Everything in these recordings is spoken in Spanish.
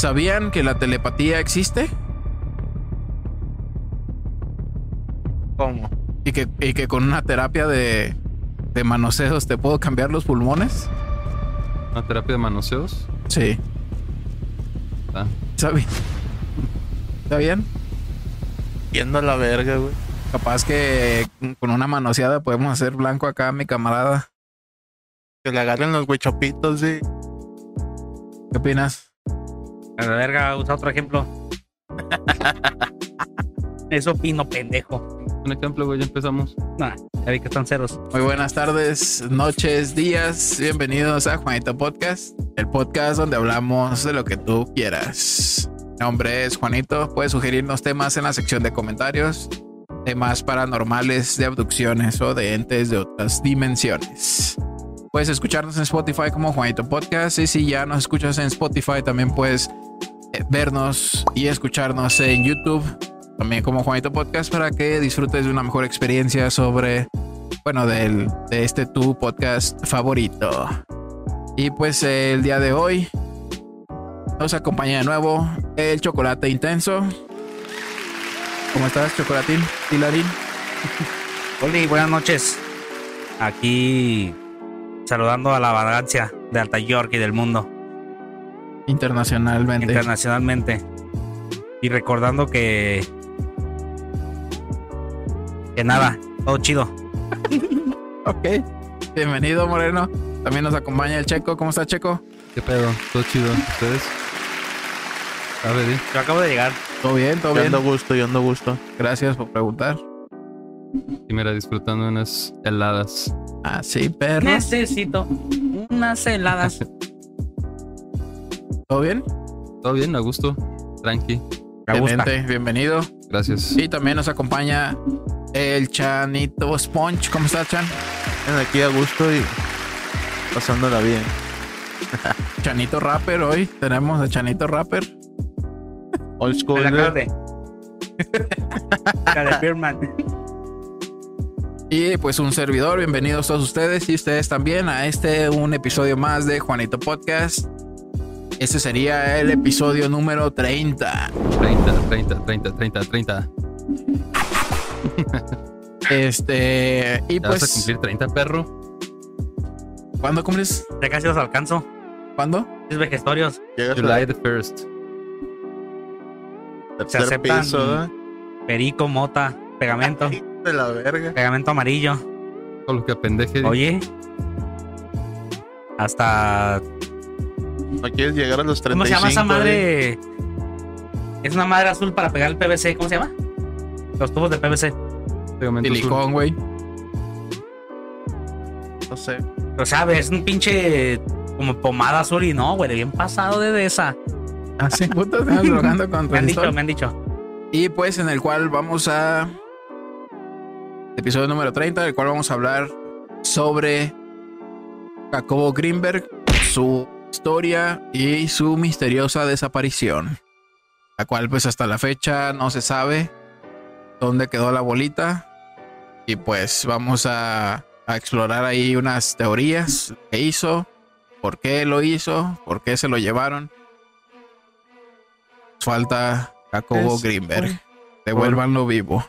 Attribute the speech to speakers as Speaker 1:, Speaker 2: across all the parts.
Speaker 1: ¿Sabían que la telepatía existe?
Speaker 2: ¿Cómo?
Speaker 1: Y que, y que con una terapia de, de manoseos te puedo cambiar los pulmones.
Speaker 3: ¿Una terapia de manoseos?
Speaker 1: Sí.
Speaker 3: Ah,
Speaker 1: ¿Sabían? ¿Sabían?
Speaker 2: Yendo a la verga, güey.
Speaker 1: Capaz que con una manoseada podemos hacer blanco acá a mi camarada.
Speaker 2: Que le agarren los huichopitos, sí.
Speaker 1: ¿Qué opinas?
Speaker 4: A la verga, usa otro ejemplo. Eso opino, pendejo.
Speaker 3: un ejemplo, güey, ya empezamos.
Speaker 4: Nah, ya vi que están ceros.
Speaker 1: Muy buenas tardes, noches, días. Bienvenidos a Juanito Podcast, el podcast donde hablamos de lo que tú quieras. Mi nombre es Juanito. Puedes sugerirnos temas en la sección de comentarios, temas paranormales, de abducciones o de entes de otras dimensiones. Puedes escucharnos en Spotify como Juanito Podcast y si ya nos escuchas en Spotify también puedes vernos y escucharnos en YouTube también como Juanito Podcast para que disfrutes de una mejor experiencia sobre, bueno, del, de este tu podcast favorito. Y pues eh, el día de hoy nos acompaña de nuevo el chocolate intenso. ¿Cómo estás, chocolatín? Hilarín.
Speaker 4: Oli, buenas noches. Aquí saludando a la vagancia de Alta York y del mundo
Speaker 1: Internacionalmente.
Speaker 4: internacionalmente. Y recordando que. Que nada, todo chido.
Speaker 1: ok. Bienvenido, Moreno. También nos acompaña el Checo. ¿Cómo está, Checo?
Speaker 3: ¿Qué pedo? ¿Todo chido? ¿Ustedes? A ver, di.
Speaker 4: Yo acabo de llegar.
Speaker 1: ¿Todo bien? ¿Todo
Speaker 2: Yo
Speaker 1: bien?
Speaker 2: ando gusto, yo ando gusto.
Speaker 1: Gracias por preguntar.
Speaker 3: Y mira, disfrutando unas heladas.
Speaker 1: Ah, sí, perro.
Speaker 4: Necesito unas heladas.
Speaker 1: ¿Todo bien?
Speaker 3: ¿Todo bien? ¿A gusto? Tranqui.
Speaker 1: Excelente, bienvenido.
Speaker 3: Gracias.
Speaker 1: Y también nos acompaña el Chanito Sponge. ¿Cómo estás, Chan?
Speaker 2: Ven aquí a gusto y pasándola bien.
Speaker 1: Chanito Rapper hoy. Tenemos a Chanito Rapper.
Speaker 2: Old school.
Speaker 4: acabo de. La de Beerman.
Speaker 1: Y pues un servidor. Bienvenidos todos ustedes y ustedes también a este un episodio más de Juanito Podcast. Este sería el episodio número 30.
Speaker 3: 30, 30, 30, 30, 30.
Speaker 1: Este, y
Speaker 3: ¿Ya vas a
Speaker 1: pues,
Speaker 3: cumplir 30, perro?
Speaker 1: ¿cuándo cumples?
Speaker 4: Ya casi los alcanzo.
Speaker 1: ¿Cuándo?
Speaker 4: Es vejestorios.
Speaker 2: Llegas
Speaker 3: July the 1st.
Speaker 2: tercer
Speaker 4: aceptan-
Speaker 2: piso, ¿eh?
Speaker 4: Perico, mota, pegamento.
Speaker 2: De la verga.
Speaker 4: pegamento amarillo.
Speaker 3: Todo lo que apendeje.
Speaker 4: Oye. Hasta.
Speaker 2: ¿No quieres llegar a los 35?
Speaker 4: ¿Cómo se llama esa madre? Es una madre azul para pegar el PVC. ¿Cómo se llama? Los tubos de PVC.
Speaker 1: Silicón, güey.
Speaker 2: No sé.
Speaker 4: Pero sabes, es un pinche como pomada azul y no, güey, bien pasado de esa.
Speaker 1: Así, estamos drogando
Speaker 4: Me han dicho, me han dicho.
Speaker 1: Y pues en el cual vamos a... Episodio número 30, el cual vamos a hablar sobre Jacobo Greenberg, su historia y su misteriosa desaparición. La cual pues hasta la fecha no se sabe dónde quedó la bolita. Y pues vamos a, a explorar ahí unas teorías que hizo, por qué lo hizo, por qué se lo llevaron. Falta Jacobo
Speaker 2: Es-
Speaker 1: Greenberg. Devuélvanlo vivo.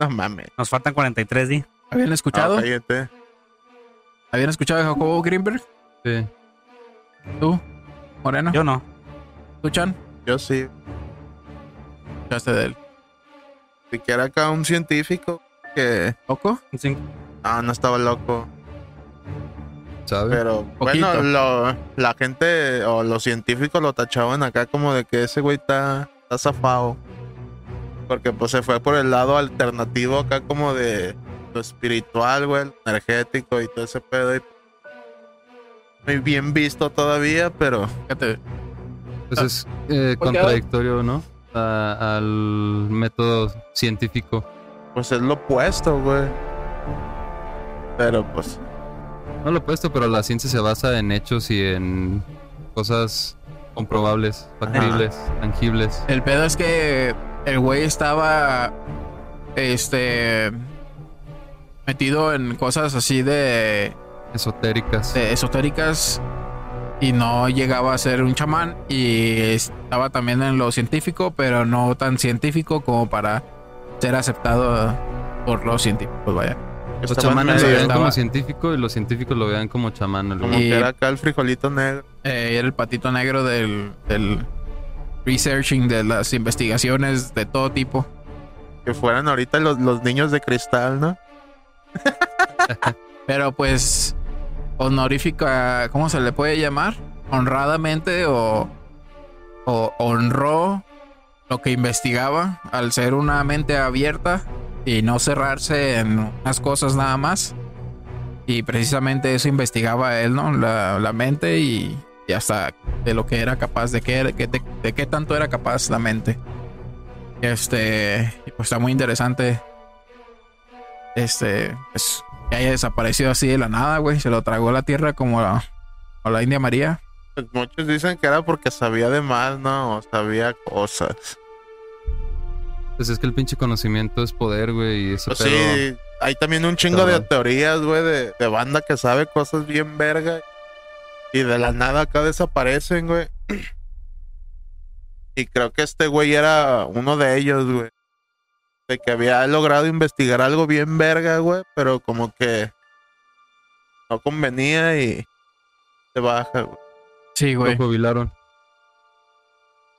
Speaker 2: No mames.
Speaker 4: Nos faltan 43 días.
Speaker 1: ¿Habían escuchado?
Speaker 2: Ah.
Speaker 1: ¿Habían escuchado a Jacobo Greenberg?
Speaker 3: Sí.
Speaker 1: ¿Tú? Moreno.
Speaker 4: Yo no.
Speaker 1: ¿Tú, Chan?
Speaker 2: Yo sí.
Speaker 1: ¿Escuchaste de él?
Speaker 2: Siquiera acá un científico que.
Speaker 1: ¿Poco?
Speaker 4: Sí.
Speaker 2: Ah, no estaba loco.
Speaker 3: ¿Sabe?
Speaker 2: Pero
Speaker 1: Poquito.
Speaker 2: bueno, lo- la gente o los científicos lo tachaban acá como de que ese güey está, está zafado. Porque pues se fue por el lado alternativo acá como de lo espiritual, güey, lo energético y todo ese pedo. Y muy bien visto todavía, pero
Speaker 1: Fíjate.
Speaker 3: Pues es eh, contradictorio, ¿no? A- al método científico.
Speaker 2: pues es lo opuesto, güey. Pero pues
Speaker 3: No lo he puesto, pero la ciencia se basa en hechos y en cosas comprobables, factibles, tangibles.
Speaker 1: El pedo es que el güey estaba. Este. Metido en cosas así de,
Speaker 3: esotéricas.
Speaker 1: de esotéricas. y no llegaba a ser un chamán y estaba también en lo científico, pero no tan científico como para ser aceptado por los científicos, vaya.
Speaker 3: Los chamanes lo vean
Speaker 1: estaba-
Speaker 3: como científico y los científicos lo vean como chamán.
Speaker 2: Como
Speaker 3: güey.
Speaker 1: Y-
Speaker 2: que era acá el frijolito negro.
Speaker 1: Eh, era el patito negro del, del researching, de las investigaciones de todo tipo.
Speaker 2: Que fueran ahorita los, los niños de cristal, ¿no?
Speaker 1: Pero pues honorífica, ¿cómo se le puede llamar? Honradamente o, honró lo que investigaba al ser una mente abierta y no cerrarse en unas cosas nada más. Y precisamente eso investigaba él, ¿no? La, mente y, y hasta de lo que era capaz, de qué, de, qué tanto era capaz la mente. Este, pues está muy interesante. Este, pues que haya desaparecido así de la nada, güey. Se lo tragó la tierra como la, a la India María.
Speaker 2: Pues muchos dicen que era porque sabía de más, ¿no? O sabía cosas.
Speaker 3: Pues es que el pinche conocimiento es poder, güey. Y ese
Speaker 2: Pues
Speaker 3: pedo-
Speaker 2: sí, hay también un chingo de teorías, güey, de, de banda que sabe cosas bien verga. Y de la nada acá desaparecen, güey. Y creo que este güey era uno de ellos, güey. De que había logrado investigar algo bien verga, güey, pero como que no convenía y se baja, güey.
Speaker 1: Sí,
Speaker 3: lo
Speaker 1: güey.
Speaker 3: jubilaron.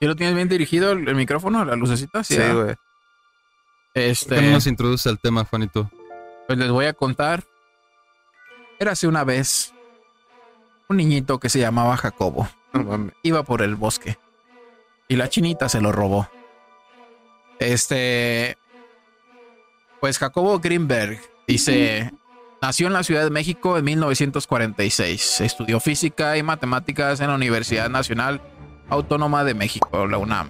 Speaker 1: ¿Y lo tienes bien dirigido el, el micrófono, la lucecita?
Speaker 2: Sí,
Speaker 1: ¿verdad?
Speaker 2: güey.
Speaker 3: ¿Por
Speaker 1: Este,
Speaker 3: qué no nos introduce al tema, Juanito?
Speaker 1: pues les voy a contar. Érase una vez un niñito que se llamaba Jacobo.
Speaker 2: No.
Speaker 1: Iba por el bosque y la chinita se lo robó. Este, pues Jacobo Greenberg dice, nació en la Ciudad de México en 1946. Estudió física y matemáticas en la Universidad Nacional Autónoma de México, la UNAM.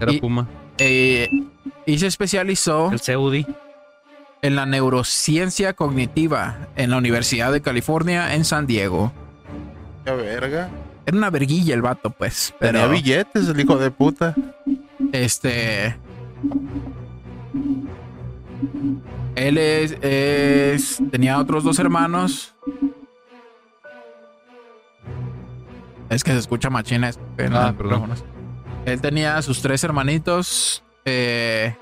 Speaker 3: Era
Speaker 1: Y-
Speaker 3: Puma.
Speaker 1: Eh, y se especializó
Speaker 4: El CUDI.
Speaker 1: en la neurociencia cognitiva en la Universidad de California en San Diego.
Speaker 2: Qué verga.
Speaker 1: Era una verguilla el vato, pues.
Speaker 2: Tenía
Speaker 1: Pero
Speaker 2: billetes, el hijo de puta.
Speaker 1: este. Él es, es- tenía otros dos hermanos. Es que se escucha machina en
Speaker 3: Ah,
Speaker 1: los
Speaker 3: perdón.
Speaker 1: micrófonos. Él tenía sus tres hermanitos. eh,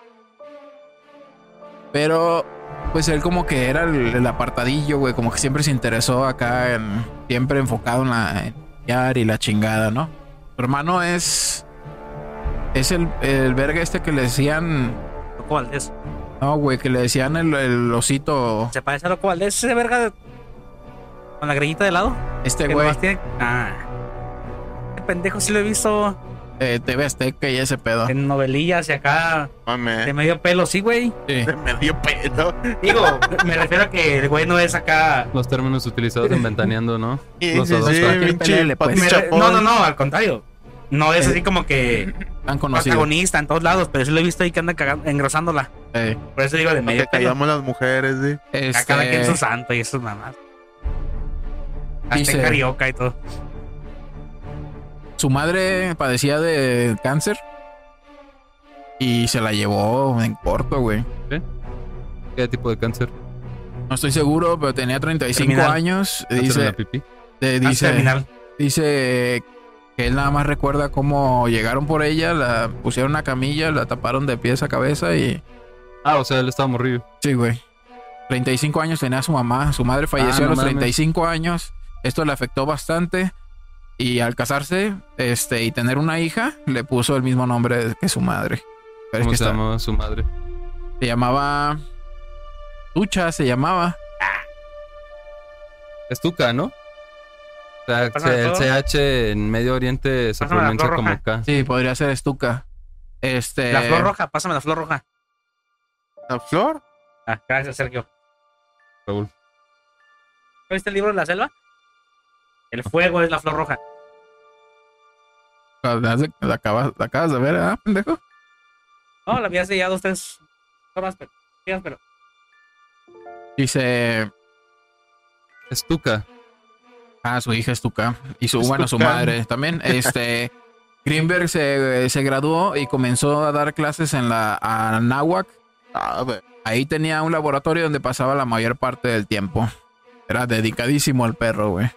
Speaker 1: pero pues él como que era el, el apartadillo, güey. Como que siempre se interesó acá en. Siempre enfocado en la en y la chingada, ¿no? Su hermano es. Es el, el verga este que le decían.
Speaker 4: Loco Valdés.
Speaker 1: No, güey, que le decían el, el osito.
Speaker 4: ¿Se parece a Loco Valdés ese verga de- con la grillita de lado?
Speaker 1: Este güey,
Speaker 4: tiene- Ah. Qué pendejo sí lo he visto
Speaker 1: eh, TV Azteca y ese pedo.
Speaker 4: en novelillas y acá de
Speaker 2: Mames.
Speaker 4: medio pelo, sí, güey.
Speaker 1: Sí.
Speaker 2: De medio pelo.
Speaker 4: Digo, me refiero a que el güey no es acá.
Speaker 3: Los términos utilizados en Ventaneando, ¿no?
Speaker 2: Sí,
Speaker 3: Los
Speaker 2: sí, sí, pinche
Speaker 1: pelele, pues.
Speaker 4: No, no, no, al contrario. No es así como que
Speaker 1: Tan conocido.
Speaker 4: protagonista en todos lados, pero sí lo he visto ahí que anda cagando, engrosándola.
Speaker 1: Eh,
Speaker 4: Por eso digo de medio
Speaker 2: que callamos las mujeres, sí.
Speaker 4: A cada quien
Speaker 1: este,
Speaker 4: su santo y eso nada más. Hasta
Speaker 1: Dice-
Speaker 4: en carioca y todo.
Speaker 1: su madre padecía de cáncer y se la llevó en corto, güey.
Speaker 3: ¿Qué tipo de cáncer?
Speaker 1: No estoy seguro, pero tenía 35
Speaker 4: Terminal.
Speaker 1: años.
Speaker 3: ¿Cáncer en la
Speaker 1: Dice, eh,
Speaker 4: Ah,
Speaker 1: dice,
Speaker 4: terminal.
Speaker 1: dice que él nada más recuerda cómo llegaron por ella, la pusieron una camilla, la taparon de pies a cabeza y
Speaker 3: Ah, o sea, él estaba morrido.
Speaker 1: sí, güey. 35 años tenía su mamá, su madre falleció
Speaker 3: Ah,
Speaker 1: a
Speaker 3: no
Speaker 1: los
Speaker 3: mames.
Speaker 1: 35 años. Esto le afectó bastante y al casarse, este y tener una hija, le puso el mismo nombre que su madre. Pero es
Speaker 3: ¿Cómo
Speaker 1: que
Speaker 3: se
Speaker 1: está-
Speaker 3: llamaba su madre?
Speaker 1: se llamaba Tucha, se llamaba.
Speaker 3: Es Tuca, ¿no? O sea,
Speaker 4: Pásame
Speaker 3: el. CH en Medio Oriente se
Speaker 4: Pásame
Speaker 3: pronuncia como
Speaker 4: roja.
Speaker 3: K.
Speaker 1: Sí, podría ser Estuca. Este
Speaker 4: La flor roja, pásame la flor roja.
Speaker 2: ¿La flor?
Speaker 4: Ah, gracias, Sergio.
Speaker 3: Raúl.
Speaker 4: ¿Viste el libro de la selva? El fuego es la flor roja.
Speaker 1: La, la acabas, la acabas de ver, ¿ah, pendejo?
Speaker 4: No, la había sellado dos, tres horas, pero,
Speaker 1: Dice,
Speaker 3: Es Tuca.
Speaker 1: Ah, su hija Estuca. Y su, bueno, su madre también. Este, Greenberg se, se graduó y comenzó a dar clases en la Anáhuac. Ahí tenía un laboratorio donde pasaba la mayor parte del tiempo. Era dedicadísimo al perro, güey.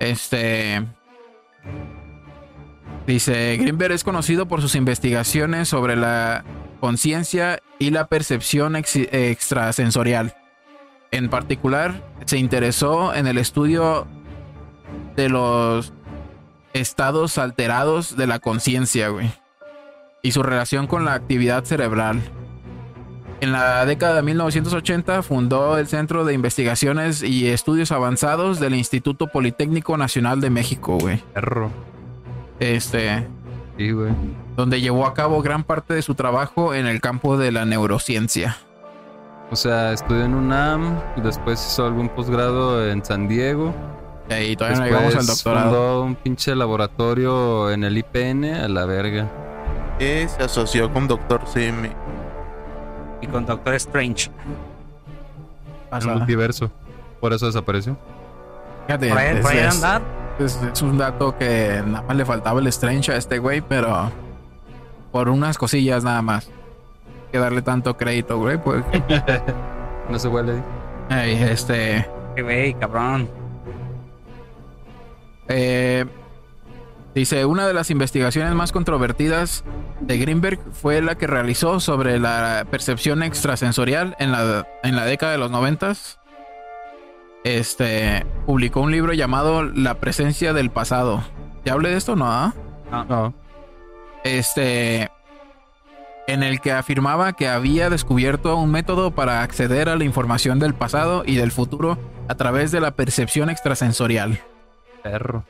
Speaker 1: Este. Dice, Greenberg es conocido por sus investigaciones sobre la conciencia y la percepción ex- extrasensorial. En particular, se interesó en el estudio de los estados alterados de la conciencia, güey. Y su relación con la actividad cerebral. En la década de 1980 fundó el Centro de Investigaciones y Estudios Avanzados del Instituto Politécnico Nacional de México, güey.
Speaker 3: Perro.
Speaker 1: Este,
Speaker 3: Sí, güey.
Speaker 1: donde llevó a cabo gran parte de su trabajo en el campo de la neurociencia.
Speaker 3: O sea, estudió en UNAM, y después hizo algún posgrado en San Diego.
Speaker 1: Y todavía no llegamos al
Speaker 3: Después
Speaker 1: doctorado.
Speaker 3: fundó un pinche laboratorio en el IPN a la verga.
Speaker 2: Y se asoció con Doctor Simi.
Speaker 4: Y con Doctor Strange.
Speaker 3: En el multiverso. Por eso desapareció.
Speaker 1: Fíjate,
Speaker 4: Por ahí,
Speaker 1: es,
Speaker 4: por ahí
Speaker 1: es-
Speaker 4: andar.
Speaker 1: es- es un dato que nada más le faltaba el Strange a este güey, pero por unas cosillas nada más. Que darle tanto crédito, güey. Pues,
Speaker 3: No se huele.
Speaker 1: Ey, este.
Speaker 4: Güey, cabrón.
Speaker 1: Eh, dice, una de las investigaciones más controvertidas de Greenberg fue la que realizó sobre la percepción extrasensorial en la, en la década de los noventas. Este, publicó un libro llamado La presencia del pasado. ¿Ya hablé de esto? No, ¿ah?
Speaker 3: No.
Speaker 1: este en el que afirmaba que había descubierto un método para acceder a la información del pasado y del futuro a través de la percepción extrasensorial.
Speaker 3: Perro.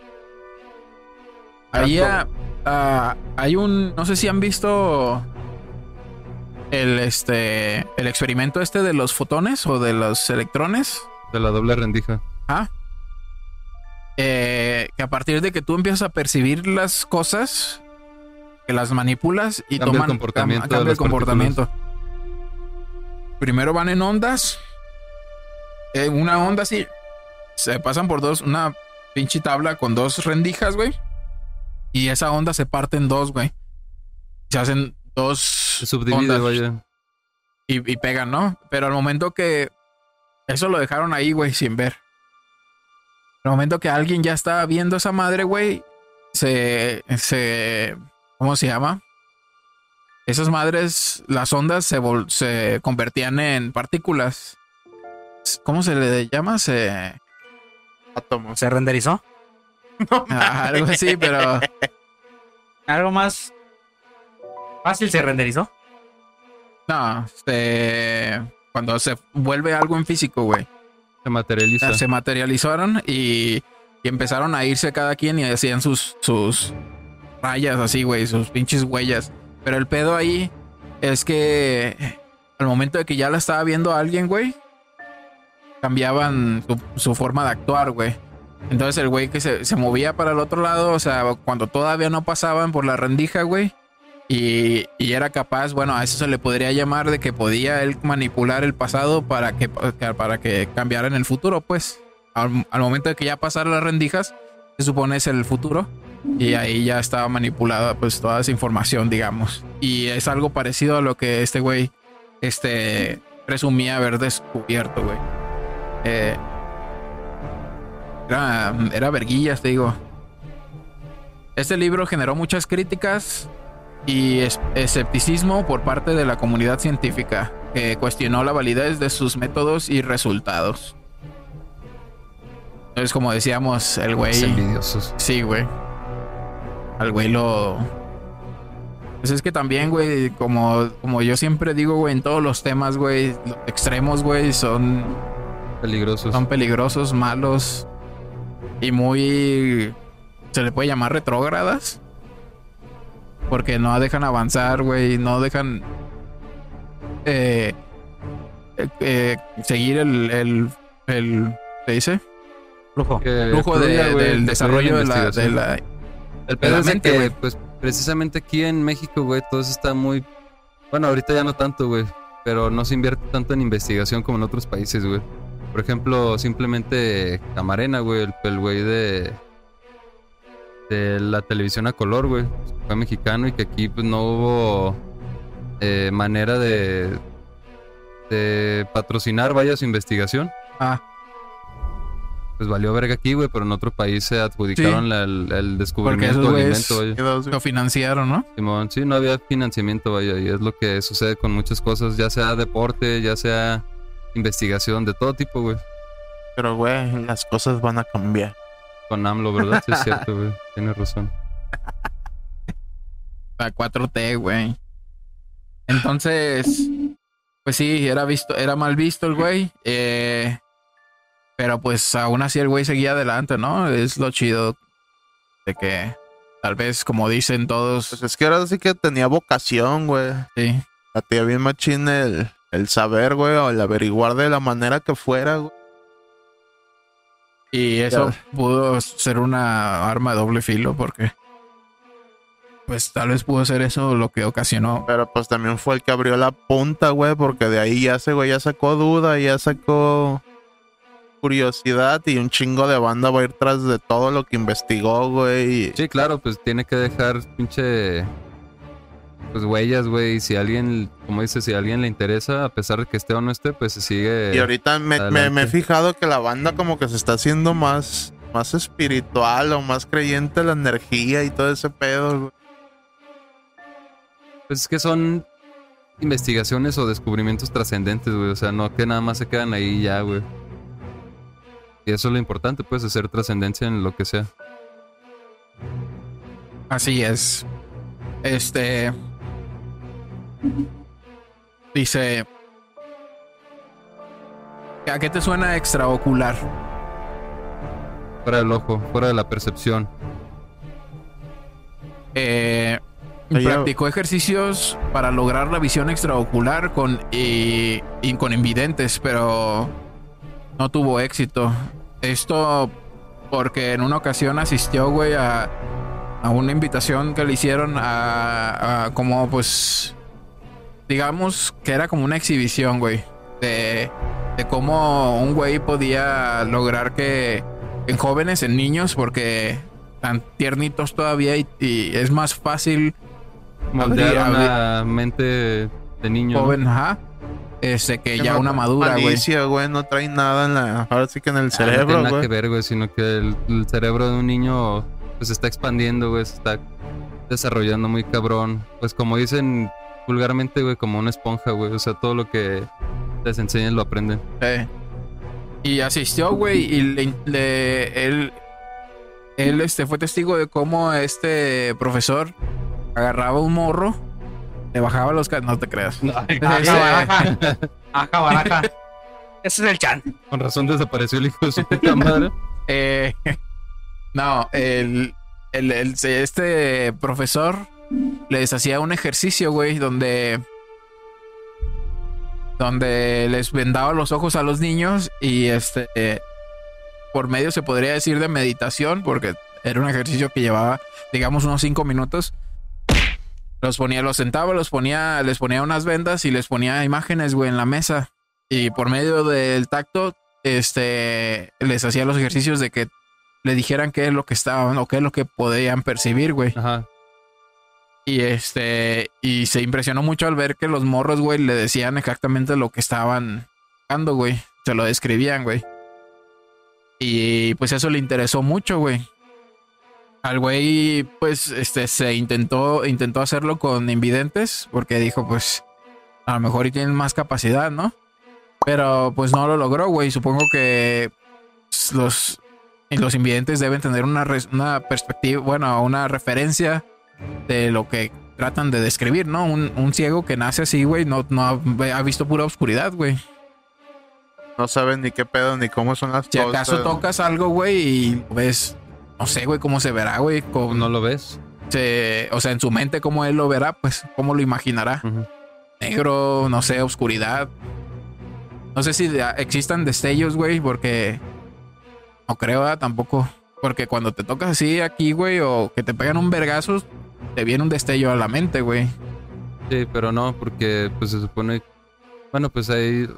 Speaker 1: Ahí ah, ah, hay un, no sé si han visto el este el experimento este de los fotones o de los electrones,
Speaker 3: De la doble rendija.
Speaker 1: ¿ah? Eh, que a partir de que tú empiezas a percibir las cosas, que las manipulas y
Speaker 3: Cambia el
Speaker 1: toman
Speaker 3: comportamiento
Speaker 1: cam- cambia el comportamiento. Primero van en ondas, en una onda así, se pasan por dos, una pinche tabla con dos rendijas, güey. Y esa onda se parte en dos, güey. Se hacen dos
Speaker 3: Se subdivide,
Speaker 1: ondas
Speaker 3: vaya.
Speaker 1: y, y pegan, ¿no? Pero al momento que eso lo dejaron ahí, güey, sin ver. Al momento que alguien ya estaba viendo esa madre, güey, se, se, ¿cómo se llama? Esas madres, las ondas se, vol- se convertían en partículas. ¿Cómo se le llama? Se,
Speaker 2: Átomos.
Speaker 4: ¿Se renderizó?
Speaker 1: ah, algo así, pero
Speaker 4: Algo más fácil se renderizó.
Speaker 1: no, este, cuando se vuelve algo en físico, güey.
Speaker 3: Se materializa.
Speaker 1: se materializaron y, y empezaron a irse cada quien y hacían sus, sus rayas así, güey, sus pinches huellas. Pero el pedo ahí es que al momento de que ya la estaba viendo alguien, güey, cambiaban su, forma de actuar, güey. Entonces el güey que se, se movía para el otro lado, o sea, cuando todavía no pasaban por la rendija, güey. Y, y era capaz, bueno, a eso se le podría llamar de que podía él manipular el pasado para que, para que cambiara en el futuro, pues. Al, momento de que ya pasaron las rendijas, se supone es el futuro. Y ahí ya estaba manipulada pues toda esa información, digamos. Y es algo parecido a lo que este güey este, presumía haber descubierto, güey. Eh, era, era verguillas, te digo. Este libro generó muchas críticas y es- escepticismo por parte de la comunidad científica, que cuestionó la validez de sus métodos y resultados. Entonces, como decíamos, el güey... Sí, güey. Al güey lo. Pues es que también, güey, como, como yo siempre digo, güey, en todos los temas, güey, los extremos, güey, son,
Speaker 3: Peligrosos.
Speaker 1: son peligrosos, malos y muy. Se le puede llamar retrógradas. Porque no dejan avanzar, güey, no dejan. eh, eh, eh, seguir el. el, el ¿Se dice?
Speaker 4: Flujo.
Speaker 1: Flujo de- del desarrollo de la, de
Speaker 3: investigación.
Speaker 1: la,
Speaker 3: El pedo es de que, pues, precisamente aquí en México, güey, todo eso está muy... Bueno, ahorita ya no tanto, güey. Pero no se invierte tanto en investigación como en otros países, güey. Por ejemplo, simplemente Camarena, güey, el el güey de... De la televisión a color, güey. Fue mexicano y que aquí, pues, no hubo eh, manera de... De patrocinar, vaya, su investigación.
Speaker 1: Ah,
Speaker 3: pues valió verga aquí, güey, pero en otro país se adjudicaron la- el, el descubrimiento del alimento, vaya.
Speaker 1: Lo financiaron, ¿no?
Speaker 3: Simón, sí, no había financiamiento, vaya, y es lo que sucede con muchas cosas, ya sea deporte, ya sea investigación, de todo tipo, güey.
Speaker 2: Pero, güey, las cosas van a cambiar.
Speaker 3: Con AMLO, ¿verdad? Sí, es cierto, güey. Tienes razón.
Speaker 1: La 4T, güey. Entonces, pues sí, era visto, era mal visto el güey. eh, pero pues aún así el güey seguía adelante, ¿no? Es lo chido de que tal vez, como dicen todos,
Speaker 2: Pues es que ahora sí que tenía vocación, güey.
Speaker 1: sí.
Speaker 2: A ti bien machín el, el saber, güey, o el averiguar de la manera que fuera, güey.
Speaker 1: Y eso
Speaker 2: Ya.
Speaker 1: pudo ser una arma de doble filo porque pues tal vez pudo ser eso lo que ocasionó.
Speaker 2: Pero pues también fue el que abrió la punta, güey, porque de ahí ya se, güey, ya sacó duda, ya sacó curiosidad y un chingo de banda va a ir tras de todo lo que investigó, güey.
Speaker 3: Sí, claro, pues tiene que dejar pinche. Pues huellas, güey. Y si alguien, como dices, si a alguien le interesa, a pesar de que esté o no esté, pues se sigue.
Speaker 2: Y ahorita me, me- he fijado que la banda como que se está haciendo más, más espiritual o más creyente en la energía y todo ese pedo, güey.
Speaker 3: Pues es que son investigaciones o descubrimientos trascendentes, güey. O sea, no que nada más se quedan ahí ya, güey. Y eso es lo importante, pues, hacer trascendencia en lo que sea.
Speaker 1: Así es. Este dice ¿A qué te suena extraocular?
Speaker 3: Fuera del ojo, fuera de la percepción.
Speaker 1: Eh, practicó ejercicios para lograr la visión extraocular con, y, y con invidentes, pero no tuvo éxito. Esto porque en una ocasión asistió, güey, a, a una invitación que le hicieron a, a como, pues, digamos que era como una exhibición, güey, de, de cómo un güey podía lograr que en jóvenes, en niños, porque tan tiernitos todavía y, y es más fácil
Speaker 3: Moldear una mente de niño. ¿no?
Speaker 1: joven, ajá, este que
Speaker 2: Que
Speaker 1: ya
Speaker 2: no-
Speaker 1: una madura, güey.
Speaker 2: malicia, güey, no trae nada en la, ahora sí que en el
Speaker 3: Ah, no
Speaker 2: cerebro,
Speaker 3: tiene nada
Speaker 2: güey.
Speaker 3: que ver, güey, sino que el, el cerebro de un niño pues se está expandiendo, güey, se está desarrollando muy cabrón. Pues como dicen vulgarmente, güey, como una esponja, güey. O sea, todo lo que les enseñan lo aprenden.
Speaker 1: Eh, Y asistió, güey, y le, le- él, él este, fue testigo de cómo este profesor agarraba un morro, le bajaba los... No te creas.
Speaker 4: Ajá,
Speaker 1: Ese-
Speaker 4: baraja. Ajá, baraja. Ese es el chan.
Speaker 3: Con razón desapareció el hijo de su puta madre.
Speaker 1: Eh, no, el, el- el- este profesor les hacía un ejercicio, güey, donde donde les vendaba los ojos a los niños y este eh, por medio se podría decir de meditación, porque era un ejercicio que llevaba, digamos, unos cinco minutos. Los ponía, los sentaba, los ponía, les ponía unas vendas y les ponía imágenes, güey, en la mesa. Y por medio del tacto, este, les hacía los ejercicios de que le dijeran qué es lo que estaban o qué es lo que podían percibir, güey.
Speaker 3: Ajá.
Speaker 1: Y este, y se impresionó mucho al ver que los morros, güey, le decían exactamente lo que estaban buscando, güey. Se lo describían, güey. Y pues eso le interesó mucho, güey. Al güey, pues, este, se intentó, intentó hacerlo con invidentes, porque dijo, pues, a lo mejor y tienen más capacidad, ¿no? Pero pues no lo logró, güey. Supongo que los, los invidentes deben tener una, una perspectiva, bueno, una referencia de lo que tratan de describir, ¿no? Un, un ciego que nace así, güey, no, no ha, ha visto pura oscuridad, güey.
Speaker 2: No saben ni qué pedo ni cómo son las
Speaker 1: Si
Speaker 2: cosas.
Speaker 1: acaso tocas algo, güey, y ves, no sé, güey, cómo se verá, güey,
Speaker 3: ¿No lo ves?
Speaker 1: se- o sea, en su mente, cómo él lo verá, pues, cómo lo imaginará. Negro, no sé, oscuridad. No sé si existan destellos, güey, porque no creo ¿verdad? tampoco. Porque cuando te tocas así aquí, güey, o que te pegan un vergazo, te viene un destello a la mente, güey.
Speaker 3: Sí, pero no, porque pues se supone. Bueno, pues ahí.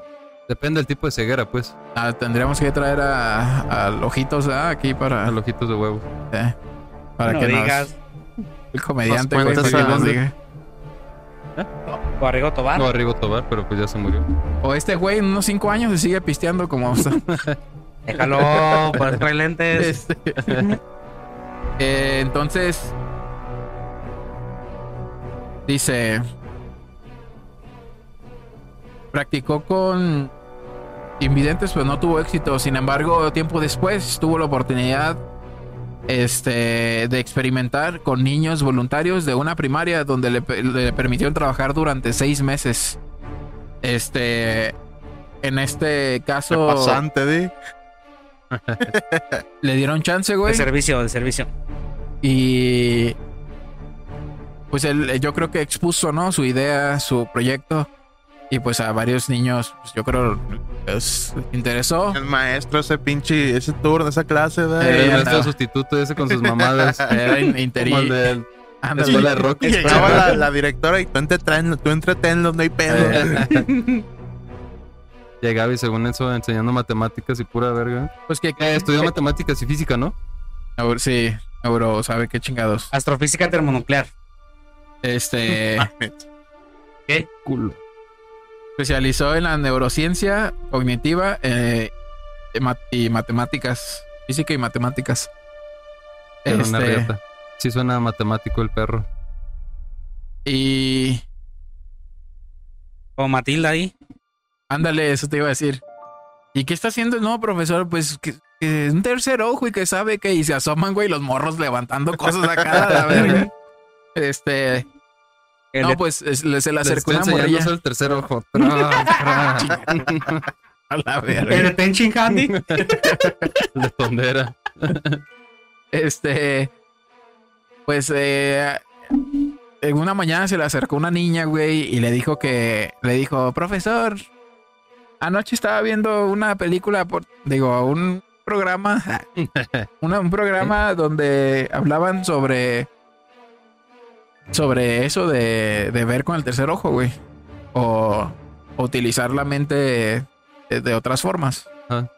Speaker 3: Depende del tipo de ceguera, pues.
Speaker 1: Ah, tendríamos que traer a, a Ojitos aquí para,
Speaker 3: A ojitos de huevo.
Speaker 1: eh, para
Speaker 4: no
Speaker 1: que nos-
Speaker 4: digas.
Speaker 1: el comediante,
Speaker 2: nos
Speaker 1: güey, para que nos diga.
Speaker 4: O Arrigo Tobar.
Speaker 3: No, Arrigo Tobar, pero pues ya se murió.
Speaker 1: O este güey en unos cinco años se sigue pisteando como.
Speaker 4: Déjalo, por eso trae lentes.
Speaker 1: Este, eh, entonces, dice, practicó con invidentes, pero no tuvo éxito. Sin embargo, tiempo después tuvo la oportunidad este, de experimentar con niños voluntarios de una primaria donde le, le permitieron trabajar durante seis meses. Este, en este caso,
Speaker 2: Pasante, di.
Speaker 1: le dieron chance, güey.
Speaker 4: De servicio, de servicio.
Speaker 1: Y pues él, yo creo que expuso, ¿no? Su idea, su proyecto. Y pues a varios niños, pues, yo creo, interesó.
Speaker 2: El maestro, ese pinche, ese turno, esa clase, ¿verdad?
Speaker 3: El maestro
Speaker 1: no.
Speaker 3: sustituto ese con sus mamadas.
Speaker 1: Era in- interi-
Speaker 3: Como el de la.
Speaker 2: Estaba directora y tú entretenlo, tú entretenlos, no hay pedo.
Speaker 3: Eh. Llegaba y según eso enseñando matemáticas y pura verga.
Speaker 1: Pues que
Speaker 3: Eh, estudió matemáticas y física, ¿no?
Speaker 1: Neuro- sí, Euro, sabe qué chingados.
Speaker 4: Astrofísica termonuclear.
Speaker 1: Este
Speaker 3: Culo.
Speaker 1: Especializó en la neurociencia cognitiva eh, y ma- y matemáticas, física y matemáticas.
Speaker 3: Era una
Speaker 1: Este,
Speaker 3: riata. Sí suena matemático el perro.
Speaker 1: y
Speaker 4: O Matilda ahí.
Speaker 1: ándale, eso te iba a decir. ¿Y qué está haciendo el nuevo profesor? Pues que, que un tercer ojo y que sabe que y se asoman, güey, los morros levantando cosas acá, a la verga. Este,
Speaker 4: El
Speaker 1: no,
Speaker 4: de-
Speaker 1: pues es- le- se le acercó una morrilla
Speaker 3: el tercer ojo. Tra, tra.
Speaker 1: a la
Speaker 4: el
Speaker 1: verga.
Speaker 4: Tenchin Handy.
Speaker 3: De tondera.
Speaker 1: Este, pues, eh, en una mañana se le acercó una niña, güey, y le dijo que, le dijo, profesor, anoche estaba viendo una película, por, digo, un programa, una- un programa donde hablaban sobre, sobre eso de, de ver con el tercer ojo, güey, o, o utilizar la mente de, de otras formas.
Speaker 3: Ah.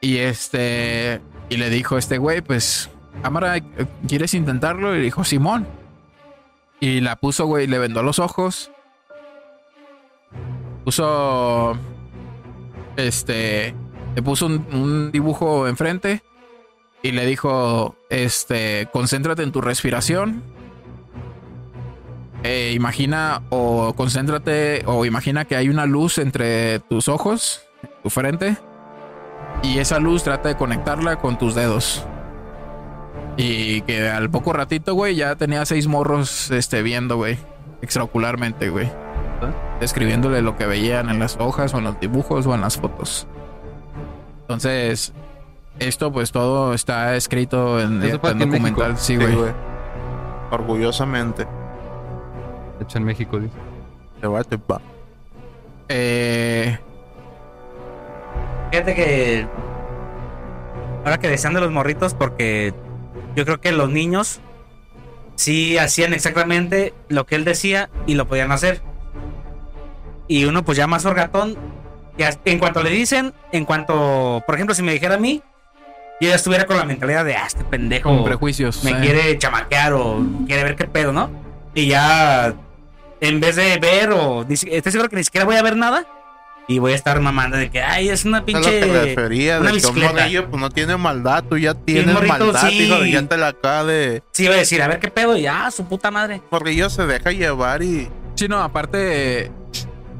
Speaker 1: Y este, y le dijo este güey, pues, cámara, ¿quieres intentarlo? Y le dijo, Simón. Y la puso, güey, le vendó los ojos. Puso, este, le puso un, un dibujo enfrente y le dijo, este, concéntrate en tu respiración. Eh, imagina o concéntrate o imagina que hay una luz entre tus ojos, tu frente. Y esa luz trata de conectarla con tus dedos. Y que al poco ratito, güey, ya tenía seis morros este, viendo, güey. Extraocularmente, güey. Describiéndole lo que veían en las hojas o en los dibujos o en las fotos. Entonces, esto pues todo está escrito en, en documental.
Speaker 3: México.
Speaker 1: Sí, güey.
Speaker 2: Orgullosamente.
Speaker 3: Hecho en México, dice.
Speaker 2: Te va, te va.
Speaker 1: Eh,
Speaker 4: Fíjate que. Ahora que decían de los morritos, porque yo creo que los niños sí hacían exactamente lo que él decía y lo podían hacer. Y uno, pues ya más orgatón, ya en cuanto le dicen, en cuanto, por ejemplo, si me dijera a mí, yo ya estuviera con la mentalidad de, ah, este pendejo
Speaker 1: con prejuicios.
Speaker 4: me
Speaker 1: eh.
Speaker 4: quiere chamaquear o quiere ver qué pedo, ¿no? Y ya, en vez de ver o estoy seguro que ni siquiera voy a ver nada y voy a estar mamando de que, ay, es una
Speaker 2: Es lo
Speaker 4: pinche.
Speaker 2: que me refería,
Speaker 4: una
Speaker 2: de que un
Speaker 4: bicicleta.
Speaker 2: morrillo pues no tiene maldad, tú ya tienes
Speaker 4: morrito,
Speaker 2: maldad,
Speaker 4: sí.
Speaker 2: hijo de ya te la acaba de.
Speaker 4: Sí, iba a decir, a ver qué pedo, y ya, su puta madre.
Speaker 2: Morrillo se deja llevar y.
Speaker 1: Sí, no, aparte,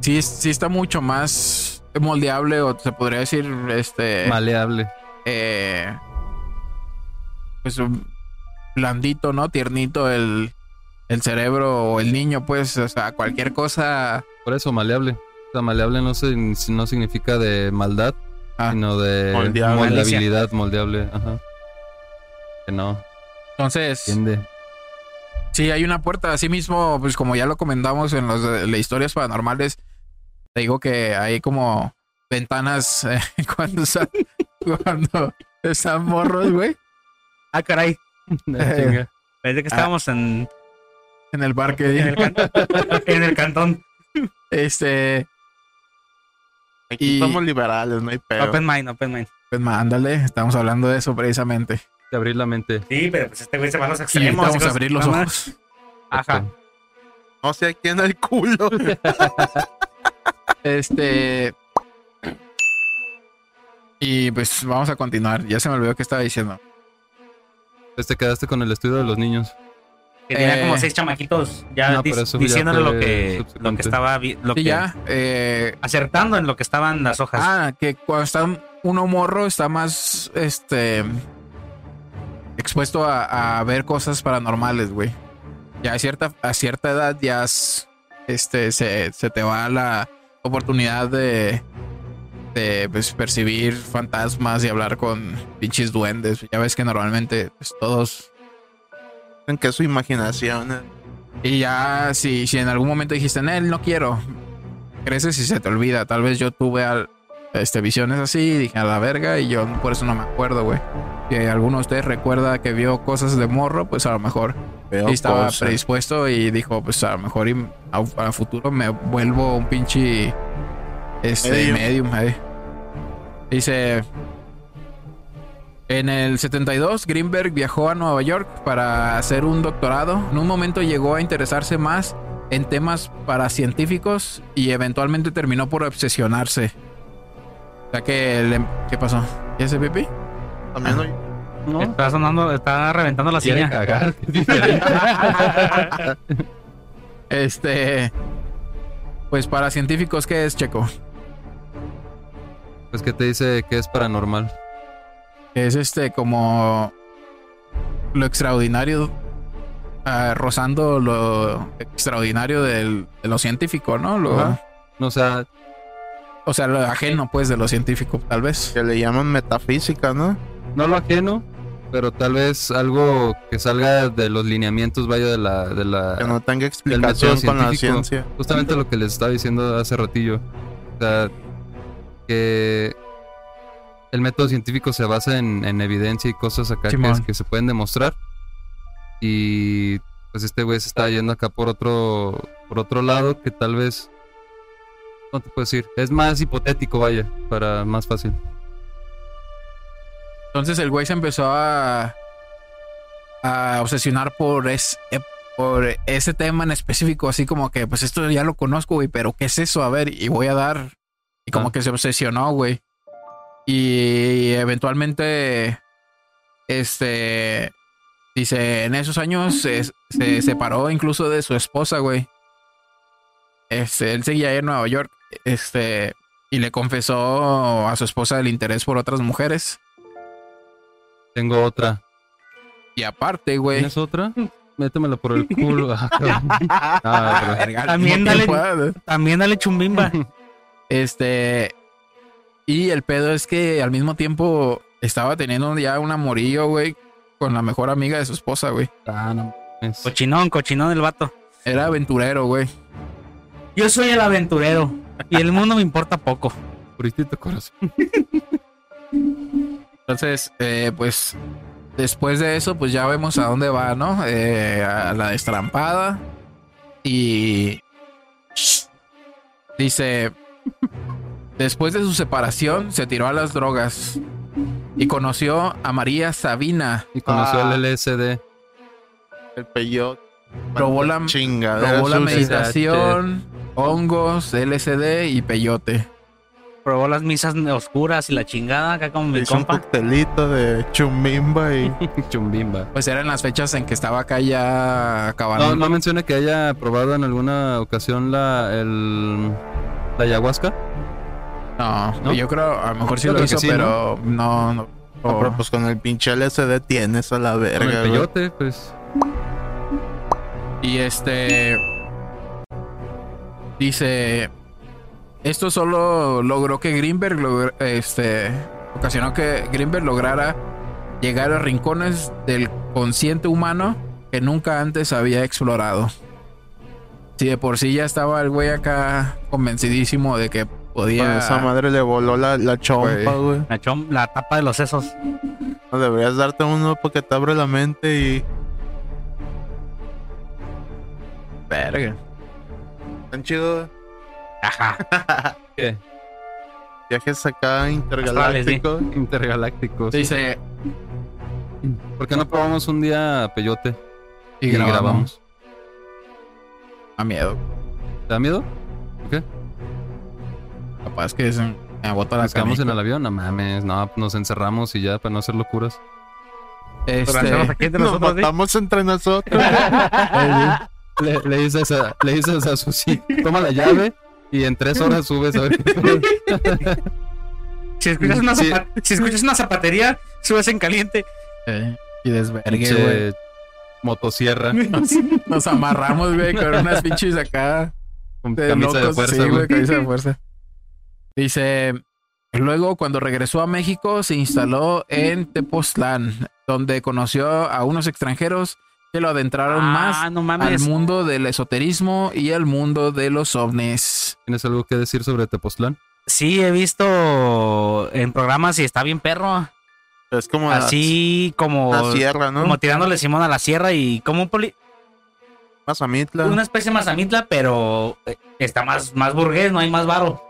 Speaker 1: sí, sí está mucho más moldeable o se podría decir, este,
Speaker 3: Maleable.
Speaker 1: eh, pues blandito, ¿no? Tiernito el, el cerebro o el niño, pues, o sea, cualquier cosa.
Speaker 3: Por eso, maleable. O sea, maleable no, se, no significa de maldad,
Speaker 1: Ah,
Speaker 3: sino de
Speaker 2: Moldeable.
Speaker 3: moldabilidad, moldeable. Ajá. Que no,
Speaker 1: entonces,
Speaker 3: entiende.
Speaker 1: sí, hay una puerta. Así mismo, pues, como ya lo comentamos en los de, de historias paranormales, te digo que hay como ventanas eh, cuando, están- cuando están morros, güey,
Speaker 4: Ah, caray. Parece que estábamos en,
Speaker 1: en el parque.
Speaker 4: en, el cantón, en el cantón.
Speaker 1: Este,
Speaker 2: Aquí
Speaker 1: Y-
Speaker 2: somos liberales, no hay pedo.
Speaker 4: Open mind, open mind.
Speaker 1: pues mándale, estamos hablando de eso precisamente.
Speaker 3: De abrir la mente.
Speaker 4: Sí, pero pues este güey se va a los extremos.
Speaker 1: vamos a abrir los ojos.
Speaker 4: Ajá.
Speaker 2: No sé a quién el culo.
Speaker 1: Este. Y pues vamos a continuar. Ya se me olvidó que estaba diciendo.
Speaker 3: Pues te quedaste con el estudio de los niños.
Speaker 4: Que tenía
Speaker 1: Eh,
Speaker 4: como seis chamaquitos ya
Speaker 3: no,
Speaker 4: diciéndole lo que, lo que estaba lo
Speaker 1: Sí,
Speaker 4: que
Speaker 1: ya. eh,
Speaker 4: acertando en lo que estaban las hojas.
Speaker 1: ah, que cuando está uno morro está más este expuesto a, a ver cosas paranormales, güey. Ya a cierta, a cierta edad ya es- este se, se te va la oportunidad de, de pues, percibir fantasmas y hablar con pinches duendes. Ya ves que normalmente pues, todos
Speaker 2: Que su imaginación. eh.
Speaker 1: Y ya, si, si en algún momento dijiste, él no quiero, creces y se te olvida. Tal vez yo tuve al- este, visiones así, dije a la verga, y yo por eso no me acuerdo, güey. Si alguno de ustedes recuerda que vio cosas de morro, pues a lo mejor
Speaker 2: Veo
Speaker 1: estaba
Speaker 2: cosas.
Speaker 1: predispuesto y dijo, pues a lo mejor y a, a futuro me vuelvo un pinche este
Speaker 2: Medium.
Speaker 1: medium. ahí. Dice en el 72 Greenberg viajó a Nueva York para hacer un doctorado. En un momento llegó a interesarse más en temas paracientíficos y eventualmente terminó por obsesionarse. O sea que le- ¿qué pasó? ¿Y ese pipí?
Speaker 2: También oye,
Speaker 3: ¿No?
Speaker 4: Está sonando, está reventando la silla.
Speaker 3: cagar.
Speaker 1: Este pues para científicos ¿qué es, Checo?
Speaker 3: pues que te dice que es paranormal.
Speaker 1: Es este como lo extraordinario, ah, rozando lo extraordinario del- de lo científico, ¿no? Lo-
Speaker 3: Ajá. O sea,
Speaker 1: o sea, lo ajeno, pues, de lo científico, tal vez.
Speaker 2: que le llaman metafísica, ¿no?
Speaker 3: no lo ajeno, pero tal vez algo que salga de los lineamientos, vaya, de la... De la
Speaker 2: Que no tenga explicación con la ciencia.
Speaker 3: Justamente lo que les estaba diciendo hace ratillo. O sea, que el método científico se basa en, en evidencia y cosas acá que, se pueden demostrar. Y pues este güey se está yendo acá por otro, por otro lado que tal vez... No te puedo decir. Es más hipotético, vaya, para más fácil.
Speaker 1: Entonces el güey se empezó a, a obsesionar por, es, eh, por ese tema en específico, así como que, pues esto ya lo conozco, güey, pero ¿qué es eso? A ver, y voy a dar. Y como
Speaker 3: Ah.
Speaker 1: que se obsesionó, güey. Y eventualmente, este, dice, en esos años se, se separó incluso de su esposa, güey. Este, él seguía ahí en Nueva York, este, y le confesó a su esposa el interés por otras mujeres.
Speaker 3: Tengo otra.
Speaker 1: Y aparte, güey.
Speaker 3: ¿Tienes otra? Métemela por el culo. Ah,
Speaker 4: También dale-. También dale chumbimba.
Speaker 1: Este. Y el pedo es que al mismo tiempo estaba teniendo ya un amorillo, güey, con la mejor amiga de su esposa, güey.
Speaker 3: Ah, no mames.
Speaker 4: Cochinón, cochinón el vato.
Speaker 1: Era aventurero, güey.
Speaker 4: Yo soy el aventurero y el mundo me importa poco.
Speaker 3: Puritito corazón.
Speaker 1: Entonces, eh, pues, después de eso, pues ya vemos a dónde va, ¿no? Eh, a la destrampada. Y. Dice. Después de su separación, se tiró a las drogas. Y conoció a María Sabina.
Speaker 3: Y conoció
Speaker 2: Ah.
Speaker 3: el LSD.
Speaker 2: El peyote.
Speaker 1: Probó la-
Speaker 2: chingadera
Speaker 1: Probó la meditación, hongos, LSD y peyote.
Speaker 4: Probó las misas oscuras y la chingada acá con mi
Speaker 2: Hizo un
Speaker 4: compa.
Speaker 2: coctelito de chumbimba y
Speaker 3: Chumbimba.
Speaker 1: Pues eran las fechas en que estaba acá ya acabando.
Speaker 3: No, no menciona que haya probado en alguna ocasión la, el, la ayahuasca.
Speaker 1: No,
Speaker 3: ¿No?
Speaker 1: yo creo, a lo mejor sí
Speaker 3: Yo
Speaker 1: lo hizo,
Speaker 3: sí,
Speaker 1: pero no, no.
Speaker 2: No, pero pues con el pinche LSD tienes a la
Speaker 3: Con
Speaker 2: verga,
Speaker 3: el peyote, pues.
Speaker 1: Y este dice esto solo logró que Greenberg este ocasionó que Greenberg lograra llegar a rincones del consciente humano que nunca antes había explorado. Si de por sí ya estaba el güey acá convencidísimo de que
Speaker 2: Con
Speaker 1: podía
Speaker 2: esa madre le voló la, la chompa,
Speaker 1: Güey.
Speaker 4: La, chom- la tapa de los sesos.
Speaker 2: No, deberías darte uno porque te abre la mente y.
Speaker 1: verga.
Speaker 2: Tan chido.
Speaker 4: Ajá.
Speaker 3: ¿Qué?
Speaker 2: Viajes acá intergalácticos.
Speaker 3: Intergalácticos.
Speaker 1: Dice
Speaker 3: ¿Por qué no probamos un día peyote
Speaker 1: y, grabamos. A miedo.
Speaker 3: ¿Te da miedo? ¿Por qué?
Speaker 1: Capaz que es un- Me la
Speaker 3: Nos quedamos en el avión, no mames, no, nos encerramos y ya para no hacer locuras.
Speaker 1: Este,
Speaker 4: aquí entre
Speaker 2: Nos
Speaker 4: nosotros, ¿sí?
Speaker 2: matamos entre nosotros.
Speaker 3: Le, le dices a, le dices a Susi, toma la llave y en tres horas subes a ver.
Speaker 4: Si escuchas, una
Speaker 3: Sí.
Speaker 4: zapa- si escuchas una zapatería, subes en caliente.
Speaker 1: eh, y desvergue, güey.
Speaker 3: Motosierra
Speaker 1: Nos amarramos, güey, con unas pinches acá.
Speaker 3: con
Speaker 1: de
Speaker 3: camisa de
Speaker 1: locos,
Speaker 3: fuerza,
Speaker 1: sí,
Speaker 3: güey.
Speaker 1: camisa de fuerza. Dice, luego cuando regresó a México se instaló en Tepoztlán, donde conoció a unos extranjeros que lo adentraron
Speaker 4: Ah,
Speaker 1: más
Speaker 4: no
Speaker 1: al mundo del esoterismo y al mundo de los ovnis.
Speaker 3: ¿Tienes algo que decir sobre Tepoztlán?
Speaker 4: Sí, he visto en programas y está bien perro.
Speaker 2: Es como la-
Speaker 4: Así como,
Speaker 2: la sierra, ¿no?
Speaker 4: como tirándole Simón a la sierra y como un poli-
Speaker 2: Mazamitla.
Speaker 4: una especie más amitla, pero eh, está más, más burgués, no hay más varo.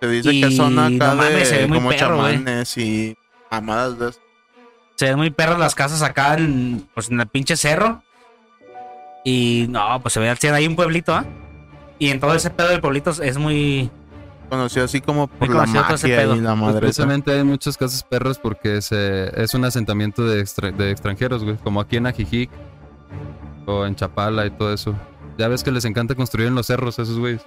Speaker 2: Se dice
Speaker 4: y
Speaker 2: que son acá
Speaker 4: no mames, se ve
Speaker 2: de
Speaker 4: muy
Speaker 2: como
Speaker 4: perro,
Speaker 2: chamanes y amadas de eso.
Speaker 4: Se ven muy perros las casas acá en, pues, en el pinche cerro. Y no, pues se ve al cielo. Hay un pueblito, ¿ah? Y en todo ese pedo del pueblito es muy.
Speaker 2: Conocido así como por la magia y la
Speaker 3: Pues precisamente hay muchas casas perras porque se, es un asentamiento de, extra- de extranjeros, güey. Como aquí en Ajijic o en Chapala y todo eso. Ya ves que les encanta construir en los cerros a esos güeyes.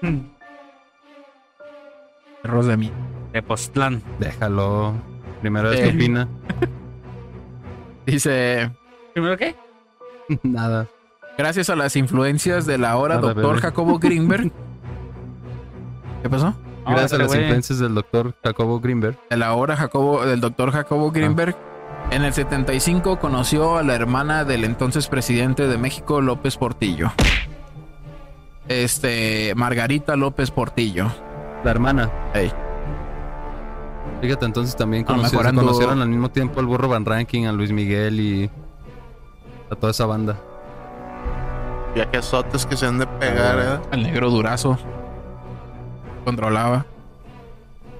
Speaker 1: Perros de mí.
Speaker 4: De Postlán.
Speaker 3: Déjalo. Primera vez
Speaker 1: Eh.
Speaker 3: que opina.
Speaker 1: Dice,
Speaker 4: ¿Primero qué?
Speaker 3: Nada.
Speaker 1: gracias a las influencias del ahora
Speaker 3: Nada,
Speaker 1: doctor
Speaker 3: bebé.
Speaker 1: Jacobo Greenberg. ¿Qué pasó?
Speaker 3: Gracias a las influencias del doctor Jacobo Greenberg.
Speaker 1: El ahora Jacobo, del doctor Jacobo Greenberg. En el 75 conoció a la hermana del entonces presidente de México, López Portillo. Este, Margarita López Portillo.
Speaker 3: La hermana. Fíjate, entonces también
Speaker 1: A lo
Speaker 3: conoció-
Speaker 1: mejor
Speaker 3: se
Speaker 1: anduvo-
Speaker 3: conocieron al mismo tiempo al burro Van Ranking, a Luis Miguel y a toda esa banda.
Speaker 2: Viajesotes que se han de pegar, ¿eh?
Speaker 1: El negro Durazo. Controlaba.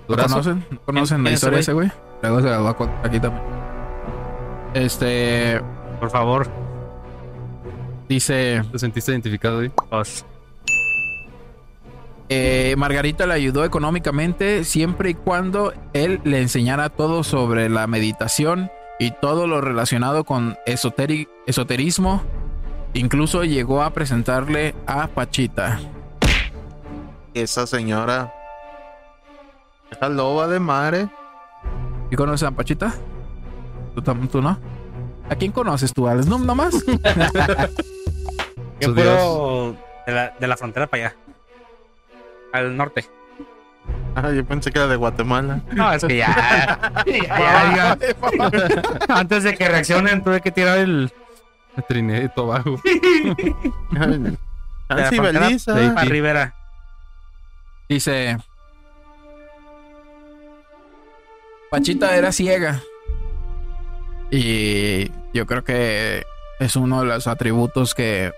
Speaker 1: ¿Lo
Speaker 3: Durazo.
Speaker 1: conocen? ¿No conocen
Speaker 4: ¿Quién
Speaker 1: la historia de
Speaker 4: ese
Speaker 1: güey? Luego se la voy a contar aquí también. Este,
Speaker 4: Por favor.
Speaker 1: dice...
Speaker 3: ¿Te sentiste identificado ahí?
Speaker 4: Pues,
Speaker 1: Eh, Margarita le ayudó económicamente siempre y cuando él le enseñara todo sobre la meditación y todo lo relacionado con esoteri- esoterismo. Incluso llegó a presentarle a Pachita.
Speaker 2: Esa señora. Esa loba de madre.
Speaker 1: ¿Y conoces a Pachita? ¿Tú, no? ¿A quién conoces tú, Alex? ¿No, nomás?
Speaker 4: yo de la, de la frontera para allá. Al norte.
Speaker 2: Ah, yo pensé que era de Guatemala.
Speaker 4: No, es que ya. ya, ya, ya. Antes de que reaccionen, tuve que tirar el.
Speaker 3: Trinidad y Tobago.
Speaker 2: Nancy
Speaker 4: para. Rivera.
Speaker 1: Dice... Pachita era ciega. Y yo creo que es uno de los atributos que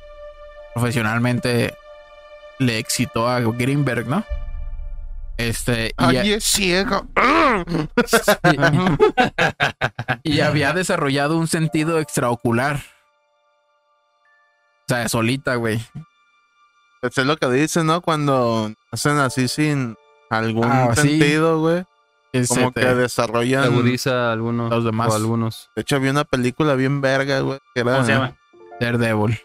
Speaker 1: profesionalmente le excitó a Greenberg, ¿no? Este, y,
Speaker 2: Ay, es ciego.
Speaker 1: y había desarrollado un sentido extraocular. O sea, solita, güey.
Speaker 2: Eso es lo que dicen, ¿no? Cuando hacen así sin algún
Speaker 1: Ah,
Speaker 2: sentido, güey. Como
Speaker 1: te-
Speaker 2: que desarrollan.
Speaker 3: Agudiza a algunos
Speaker 1: Los demás.
Speaker 3: o algunos.
Speaker 2: De hecho, había una película bien verga, güey. Que era.
Speaker 4: ¿Cómo se llama?
Speaker 1: Daredevil.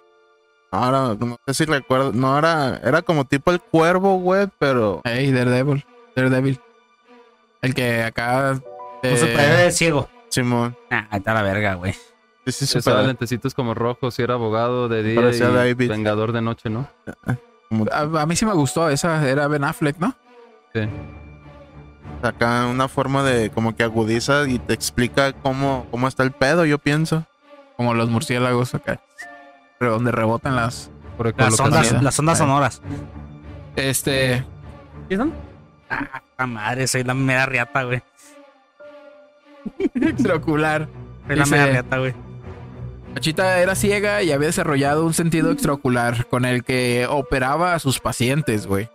Speaker 2: Ahora, no sé si recuerdo. No, era, era como tipo el cuervo, güey, pero.
Speaker 1: Hey, Daredevil. Daredevil. El que acá.
Speaker 4: Un
Speaker 1: eh,
Speaker 4: superhéroe ciego.
Speaker 2: Simón.
Speaker 4: Ah, ahí está la verga, güey.
Speaker 2: Sí, sí,
Speaker 3: Usaba
Speaker 2: super-
Speaker 3: lentecitos como rojos y era abogado de día
Speaker 2: Parecía
Speaker 3: y
Speaker 2: David.
Speaker 3: vengador de noche, ¿no?
Speaker 2: como
Speaker 1: a, a mí sí me gustó. Esa era Ben Affleck, ¿no?
Speaker 3: Sí.
Speaker 2: acá una forma de como que agudiza y te explica cómo, cómo está el pedo, yo pienso.
Speaker 1: Como los murciélagos acá. Pero donde rebotan las.
Speaker 4: Las ondas, las ondas sonoras.
Speaker 1: Este.
Speaker 4: ¿Qué son? Ah, la madre, soy la mera riata, güey.
Speaker 1: extraocular.
Speaker 4: Soy la mera riata, güey.
Speaker 1: Pachita era ciega y había desarrollado un sentido extraocular con el que operaba a sus pacientes, güey.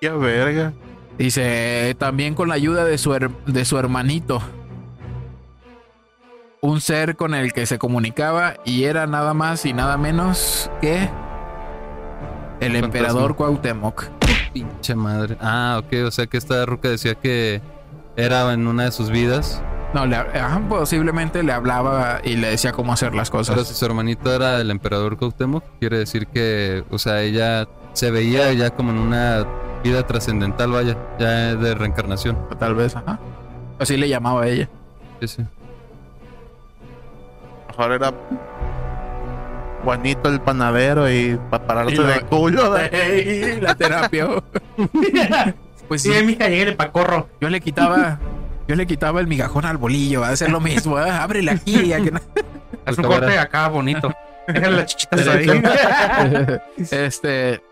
Speaker 2: Qué verga.
Speaker 1: Dice, también con la ayuda de su, her- de su hermanito. Un ser con el que se comunicaba y era nada más y nada menos que el emperador Cuauhtémoc.
Speaker 3: Pinche madre. Ah, ok. O sea que esta ruca decía que era en una de sus vidas.
Speaker 1: No, le, ajá, posiblemente le hablaba y le decía cómo hacer las cosas.
Speaker 3: Pero si su hermanito era el emperador Cuauhtémoc, quiere decir que, o sea, ella se veía ya como en una vida trascendental, vaya, ya de reencarnación.
Speaker 1: Tal vez, ajá. Así le llamaba a ella.
Speaker 3: Sí, sí.
Speaker 2: Mejor era Juanito el panadero y para pararse
Speaker 1: Y lo-
Speaker 2: de culo.
Speaker 1: Ey, la terapia. pues
Speaker 4: Sí,
Speaker 1: sí,
Speaker 4: mija, llegué pa' corro.
Speaker 1: yo le quitaba, yo le quitaba el migajón al bolillo, va a hacer lo mismo, ¿eh? ábrele aquí. ya que no-
Speaker 4: Haz un
Speaker 3: cámara.
Speaker 4: corte acá bonito. Déjale las chichitas ahí.
Speaker 1: este,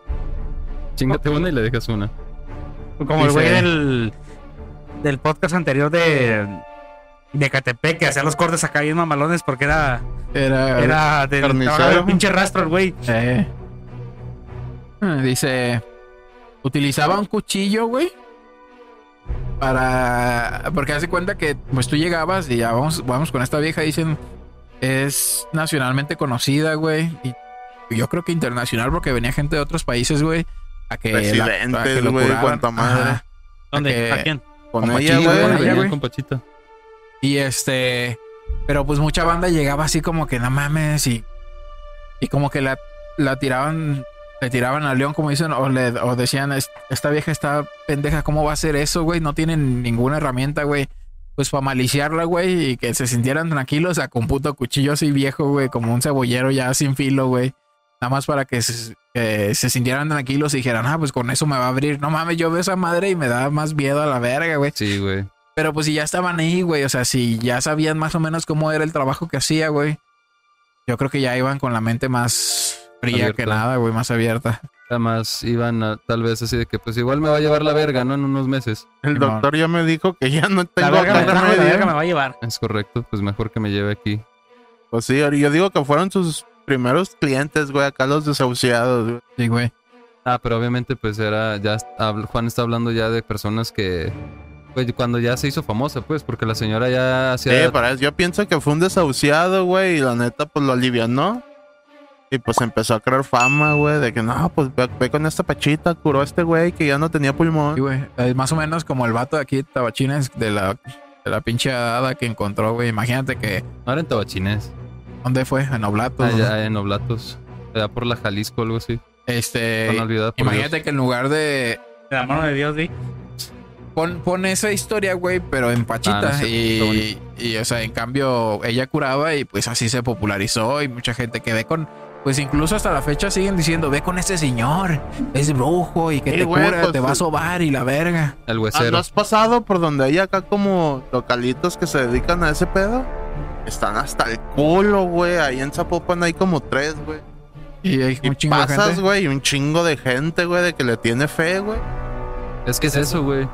Speaker 3: Chingate una y le dejas una.
Speaker 4: Como el güey
Speaker 1: Dice-
Speaker 4: del, del podcast anterior de, de Catepec, que hacía los cortes acá bien mamalones porque era,
Speaker 1: era,
Speaker 4: era del
Speaker 2: Carnicero.
Speaker 4: pinche rastro güey.
Speaker 1: Eh. Dice, utilizaba un cuchillo, güey. Para, porque hace cuenta que pues tú llegabas y ya vamos, vamos con esta vieja, dicen, es nacionalmente conocida, güey. Y yo creo que internacional porque venía gente de otros países, güey. A que, lo
Speaker 2: güey, madre.
Speaker 4: ¿Dónde?
Speaker 1: que-
Speaker 4: ¿A quién?
Speaker 2: Con
Speaker 1: Como
Speaker 2: ella, güey.
Speaker 3: con Pachita.
Speaker 1: Y este, pero pues mucha banda llegaba así como que no mames y, y como que la, la tiraban, le tiraban al león como dicen, o, le, o decían, "Es- esta vieja está pendeja, ¿cómo va a hacer eso, güey? No tienen ninguna herramienta, güey. Pues para maliciarla, güey, y que se sintieran tranquilos, a con puto cuchillo así viejo, güey, como un cebollero ya sin filo, güey. Nada más para que se, se sintieran tranquilos y dijeran, ah, pues con eso me va a abrir. No mames, yo veo esa madre y me da más miedo a la verga, güey.
Speaker 3: Sí, güey.
Speaker 1: Pero pues si ya estaban ahí, güey, o sea, si ya sabían más o menos cómo era el trabajo que hacía, güey. Yo creo que ya iban con la mente más fría
Speaker 3: Abierta.
Speaker 1: que nada, güey, más abierta.
Speaker 3: Además iban a, tal vez así de que pues igual me va a llevar la verga, ¿no? En unos meses.
Speaker 2: El doctor ya me dijo que ya no
Speaker 4: La
Speaker 2: tengo
Speaker 4: verga,
Speaker 2: acá
Speaker 4: trajo, la verga me va a llevar.
Speaker 3: Es correcto, pues mejor que me lleve aquí.
Speaker 2: Pues sí, yo digo que fueron sus primeros clientes, güey, acá los desahuciados, güey.
Speaker 1: Sí, güey.
Speaker 3: Ah, pero obviamente pues era, ya Juan está hablando ya de personas que, pues cuando ya se hizo famosa, pues, porque la señora ya
Speaker 2: Sí,
Speaker 3: hacía...
Speaker 2: para eso yo pienso que fue un desahuciado, güey, y la neta, pues lo alivianó. Y pues empezó a crear fama, güey, de que no, pues ve, ve con esta pachita, curó a este güey que ya no tenía pulmón.
Speaker 1: Sí, güey. Es más o menos como el vato de aquí, Tabachines, de la, de la pinche hada que encontró, güey. Imagínate que.
Speaker 3: No era en Tabachines,
Speaker 1: ¿Dónde fue? En Oblatos. ¿no?
Speaker 3: allá en Oblatos, allá por la Jalisco, algo así.
Speaker 1: Este. Imagínate
Speaker 3: Dios.
Speaker 1: que en lugar de.
Speaker 4: De la mano de Dios, di.
Speaker 1: Pon, pon esa historia, güey, pero en Pachita.
Speaker 3: Ah, no sé, está
Speaker 1: y, y, o sea, en cambio, ella curaba y pues así se popularizó. Y mucha gente que ve con. Pues incluso hasta la fecha siguen diciendo: Ve con ese señor, es brujo y que
Speaker 2: Sí,
Speaker 1: te
Speaker 2: güey,
Speaker 1: cura,
Speaker 2: pues,
Speaker 1: te va a sobar y la verga.
Speaker 3: El huesero.
Speaker 2: ¿No has pasado por donde hay acá como localitos que se dedican a ese pedo? Están hasta el culo, güey. Ahí en Zapopan hay como tres, güey.
Speaker 1: Y hay
Speaker 2: Y
Speaker 1: un chingo de
Speaker 2: pasas,
Speaker 1: gente.
Speaker 2: güey, y un chingo de gente, güey, de que le tiene fe, güey.
Speaker 3: Es que es eso, güey.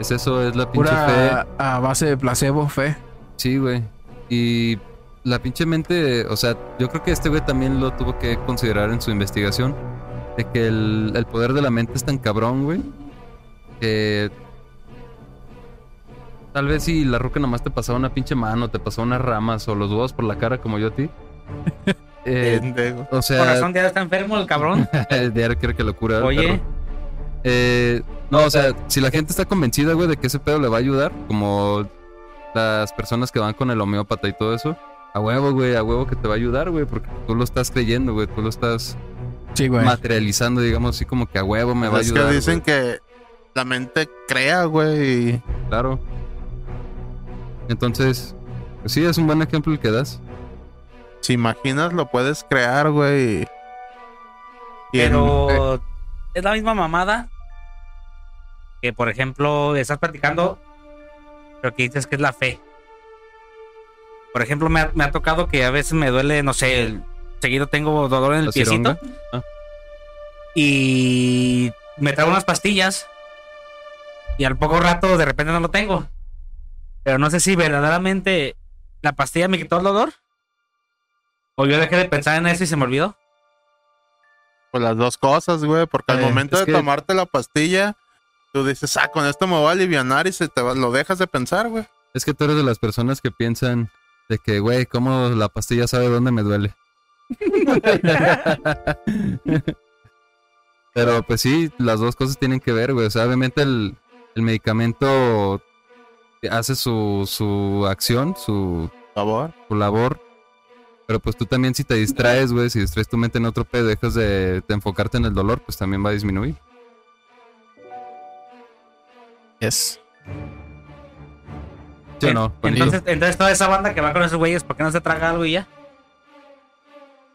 Speaker 3: Es eso, es la pinche fe.
Speaker 1: A base de placebo, fe.
Speaker 3: Sí, güey. Y la pinche mente, o sea, yo creo que este güey también lo tuvo que considerar en su investigación. De que el, el poder de la mente es tan cabrón, güey. Que tal vez si la roca nomás te pasaba una pinche mano, te pasaba unas ramas o los huevos por la cara como yo a ti. eh, o sea,
Speaker 4: razón, ya está enfermo el cabrón.
Speaker 3: el diario quiere que lo cura. el
Speaker 4: Oye.
Speaker 3: perro. Eh, no, o sea, si la gente está convencida, güey, de que ese pedo le va a ayudar, como las personas que van con el homeópata y todo eso, a huevo, güey, a huevo que te va a ayudar, güey, porque tú lo estás creyendo, güey, tú lo estás
Speaker 1: Sí, güey.
Speaker 3: materializando, digamos, así como que a huevo me va a
Speaker 2: es
Speaker 3: ayudar.
Speaker 2: que dicen
Speaker 3: güey.
Speaker 2: que la mente crea, güey. y-
Speaker 3: Claro. Entonces, pues sí, es un buen ejemplo el que das.
Speaker 2: Si imaginas, lo puedes crear, güey. y- y en-
Speaker 4: Pero es la misma mamada que, por ejemplo, estás platicando, pero que dices que es la fe. Por ejemplo, me ha, me ha tocado que a veces me duele, no sé, el- seguido tengo dolor en el
Speaker 3: ¿La
Speaker 4: piecito?
Speaker 3: Ah.
Speaker 4: y me traigo unas pastillas y al poco rato de repente no lo tengo. Pero no sé si verdaderamente la pastilla me quitó el dolor o yo dejé de pensar en eso y se me olvidó.
Speaker 2: Pues las dos cosas, güey, porque al
Speaker 1: Eh,
Speaker 2: momento de
Speaker 3: que-
Speaker 2: tomarte la pastilla, tú dices, ah, con esto me voy a alivianar y se te va- lo dejas de pensar, güey.
Speaker 3: Es que tú eres de las personas que piensan de que, güey, ¿cómo la pastilla sabe dónde me duele? Pero pues sí, las dos cosas tienen que ver, güey. O sea, obviamente el, el medicamento hace su, su acción, su,
Speaker 2: favor.
Speaker 3: su labor. Pero pues tú también si te distraes, güey, si distraes tu mente en otro pedo, dejas de, de enfocarte en el dolor, pues también va a disminuir.
Speaker 1: Yes.
Speaker 3: ¿Sí o no? Juanito?
Speaker 4: Entonces, entonces toda esa banda que va con esos güeyes, ¿por qué no se traga algo y ya?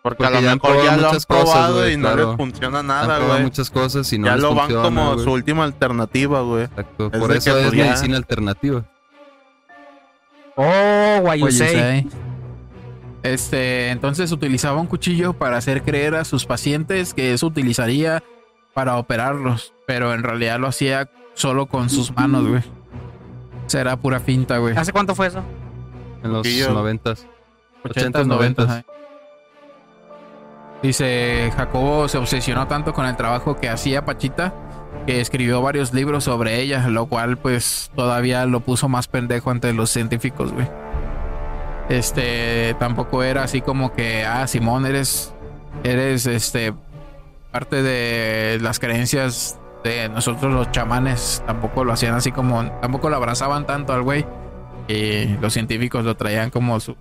Speaker 2: Porque, a
Speaker 3: Porque
Speaker 2: lo
Speaker 3: ya han
Speaker 2: mejor ya
Speaker 3: probado
Speaker 2: lo han
Speaker 3: muchas cosas,
Speaker 2: probado
Speaker 3: güey,
Speaker 2: y no
Speaker 3: claro.
Speaker 2: les funciona nada, güey.
Speaker 3: muchas cosas y no
Speaker 2: Ya
Speaker 3: les
Speaker 2: lo van
Speaker 3: funciona,
Speaker 2: como su última alternativa, güey.
Speaker 3: Exacto.
Speaker 2: Es
Speaker 3: Por eso
Speaker 2: que,
Speaker 3: es
Speaker 2: pues, ya-
Speaker 3: medicina alternativa.
Speaker 4: Oh, what you
Speaker 1: What you
Speaker 4: say.
Speaker 1: say. Este, entonces utilizaba un cuchillo para hacer creer a sus pacientes que eso utilizaría para operarlos, pero en realidad lo hacía solo con sus manos, güey. Será pura finta, güey.
Speaker 4: ¿Hace cuánto fue eso?
Speaker 3: En los noventas.
Speaker 1: 80s, 90s. Dice, Jacobo se obsesionó tanto con el trabajo que hacía Pachita que escribió varios libros sobre ella, lo cual pues todavía lo puso más pendejo ante los científicos, güey. Este, tampoco era así como que, ah, Simón, eres, eres, este, parte de las creencias de nosotros los chamanes. Tampoco lo hacían así como, tampoco lo abrazaban tanto al güey. Y los científicos lo traían como su,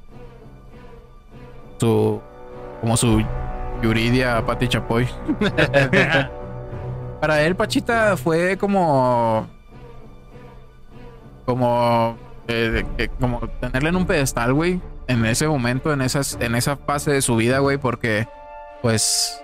Speaker 1: su, como su Yuridia Pati Chapoy. Para él, Pachita fue como. Como. eh, que- como tenerle en un pedestal, güey. En ese momento, en, esas, en esa fase de su vida, güey, porque. Pues.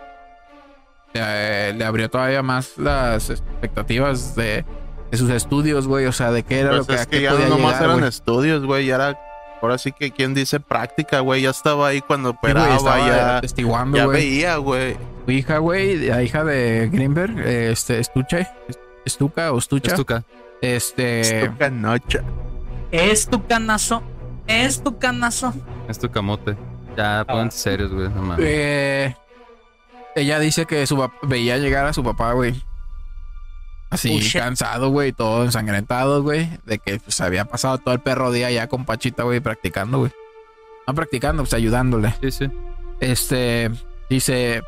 Speaker 1: Le, le abrió todavía más las expectativas de, de sus estudios, güey. O sea, de qué era
Speaker 2: Pues
Speaker 1: lo que,
Speaker 2: es
Speaker 1: a
Speaker 2: que
Speaker 1: qué
Speaker 2: ya
Speaker 1: podía
Speaker 2: no nomás eran
Speaker 1: güey.
Speaker 2: estudios, güey. Ya era. Ahora sí que quien dice práctica, güey. Ya estaba ahí cuando
Speaker 1: Sí,
Speaker 2: operaba,
Speaker 1: estaba
Speaker 2: ya.
Speaker 1: atestiguando,
Speaker 2: Ya
Speaker 1: güey.
Speaker 2: veía, güey.
Speaker 1: Su hija, güey, la hija de Greenberg, eh, este, Estuche, Estuca o Estucha,
Speaker 3: Estuca.
Speaker 1: este,
Speaker 2: Estuca noche.
Speaker 4: Es tu canazo. Es tu canazo.
Speaker 3: Es tu camote. Ya,
Speaker 2: Ah.
Speaker 3: pónganse serios, güey. No mames.
Speaker 1: eh, ella dice que su veía llegar a su papá, güey, así cansado, güey, todo ensangrentado, güey, de que pues había pasado todo el perro día ya con Pachita, güey, practicando, güey, no practicando, pues ayudándole.
Speaker 3: Sí, sí.
Speaker 1: Este dice,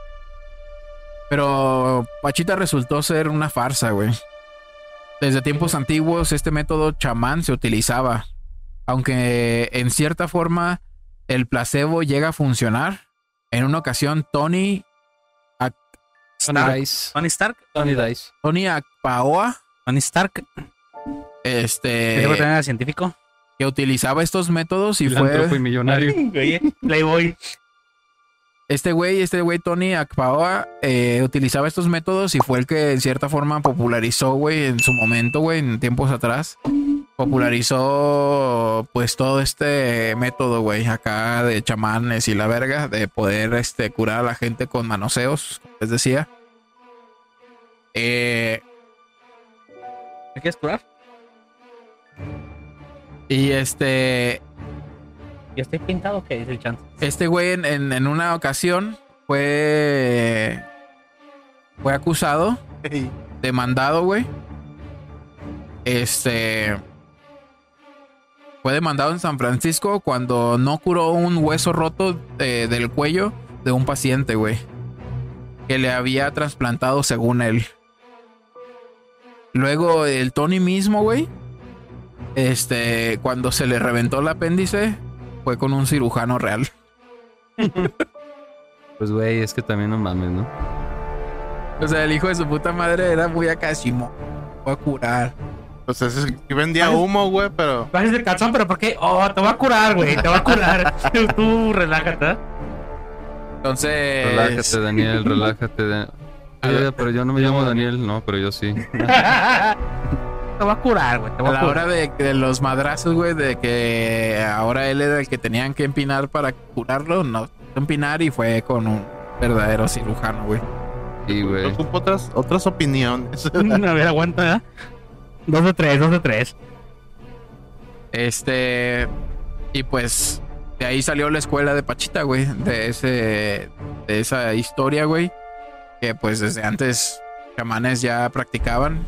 Speaker 1: pero Pachita resultó ser una farsa, güey. Desde tiempos antiguos este método chamán se utilizaba, aunque en cierta forma el placebo llega a funcionar. En una ocasión Tony
Speaker 3: Tony
Speaker 1: Stark,
Speaker 3: Dice.
Speaker 4: Tony Stark.
Speaker 3: Tony Dice.
Speaker 1: Tony Akpaoa,
Speaker 4: Tony Stark. ¿Qué
Speaker 1: este
Speaker 4: que tener científico?
Speaker 1: que utilizaba estos métodos y
Speaker 3: Filántropo y
Speaker 1: fue
Speaker 3: millonario.
Speaker 4: Oye, Playboy.
Speaker 1: Este güey, este güey Tony Akpaoa, eh, utilizaba estos métodos y fue el que en cierta forma popularizó, güey, en su momento, güey, en tiempos atrás. Popularizó, pues, todo este método, güey, acá de chamanes y la verga, de poder, este, curar a la gente con manoseos, como les decía. Eh,
Speaker 4: ¿Me quieres curar?
Speaker 1: y este,
Speaker 4: ¿Ya estoy pintado? ¿Qué dice el chance?
Speaker 1: Este güey en, en- en una ocasión fue. Fue acusado, demandado, güey. Este. Fue demandado en San Francisco cuando no curó un hueso roto eh, del cuello de un paciente, güey. Que le había trasplantado según él. Luego el Tony mismo, güey. Este, cuando se le reventó el apéndice, fue con un cirujano real.
Speaker 3: Pues, güey, es que también no mames, ¿no?
Speaker 1: O sea, el hijo de su puta madre era muy acá, Simón. Voy a curar.
Speaker 2: Pues ese sí vendía humo, güey, pero.
Speaker 4: Bajes el calzón, pero ¿por qué? Oh, te va a curar, güey. Te va a curar. Tú relájate. ¿eh?
Speaker 1: Entonces.
Speaker 3: Relájate, Daniel, relájate. Pero yo no me llamo Daniel, no, pero yo sí.
Speaker 4: te va a curar, güey.
Speaker 1: A la
Speaker 4: curar.
Speaker 1: hora de, de los madrazos, güey, de que ahora él era el que tenían que empinar para curarlo, no empinar y fue con un verdadero cirujano, güey.
Speaker 3: Sí, güey.
Speaker 2: Ocupo otras, otras opiniones.
Speaker 4: A ver, aguanta, ¿eh? Dos de tres, dos de tres.
Speaker 1: Este. Y pues de ahí salió la escuela de Pachita, güey. De ese. De esa historia, güey. Que pues desde antes chamanes ya practicaban.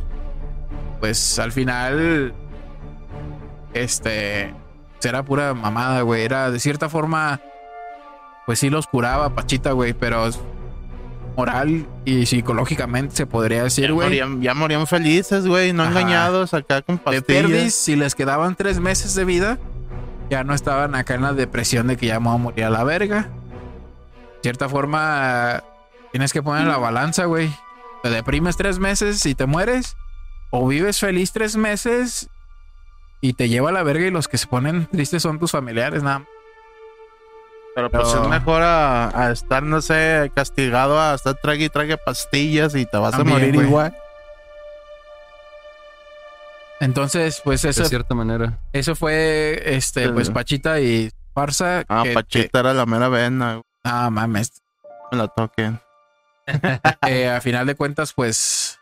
Speaker 1: Pues al final. Este. Era pura mamada, güey. Era de cierta forma. Pues sí los curaba Pachita, güey. Pero moral y psicológicamente se podría decir, güey.
Speaker 2: ya morían felices, güey, no
Speaker 1: Ajá.
Speaker 2: engañados acá con
Speaker 1: De
Speaker 2: pastillas.
Speaker 1: perdis, si les quedaban tres meses de vida, ya no estaban acá en la depresión de que ya me voy a morir a la verga. De cierta forma, tienes que poner la balanza, güey. Te deprimes tres meses y te mueres, o vives feliz tres meses y te lleva a la verga y los que se ponen tristes son tus familiares, nada más.
Speaker 2: Pero pues es mejor a, a estar, no sé, castigado a estar trague y trague pastillas y te vas
Speaker 1: También,
Speaker 2: a morir igual.
Speaker 1: Entonces, pues eso,
Speaker 3: De cierta manera.
Speaker 1: eso fue, este, pues. Pachita y Farsa.
Speaker 2: Ah,
Speaker 1: que-
Speaker 2: Pachita era la mera vena, güey,
Speaker 1: ah, mames.
Speaker 2: me la toquen.
Speaker 1: Eh, a final de cuentas, pues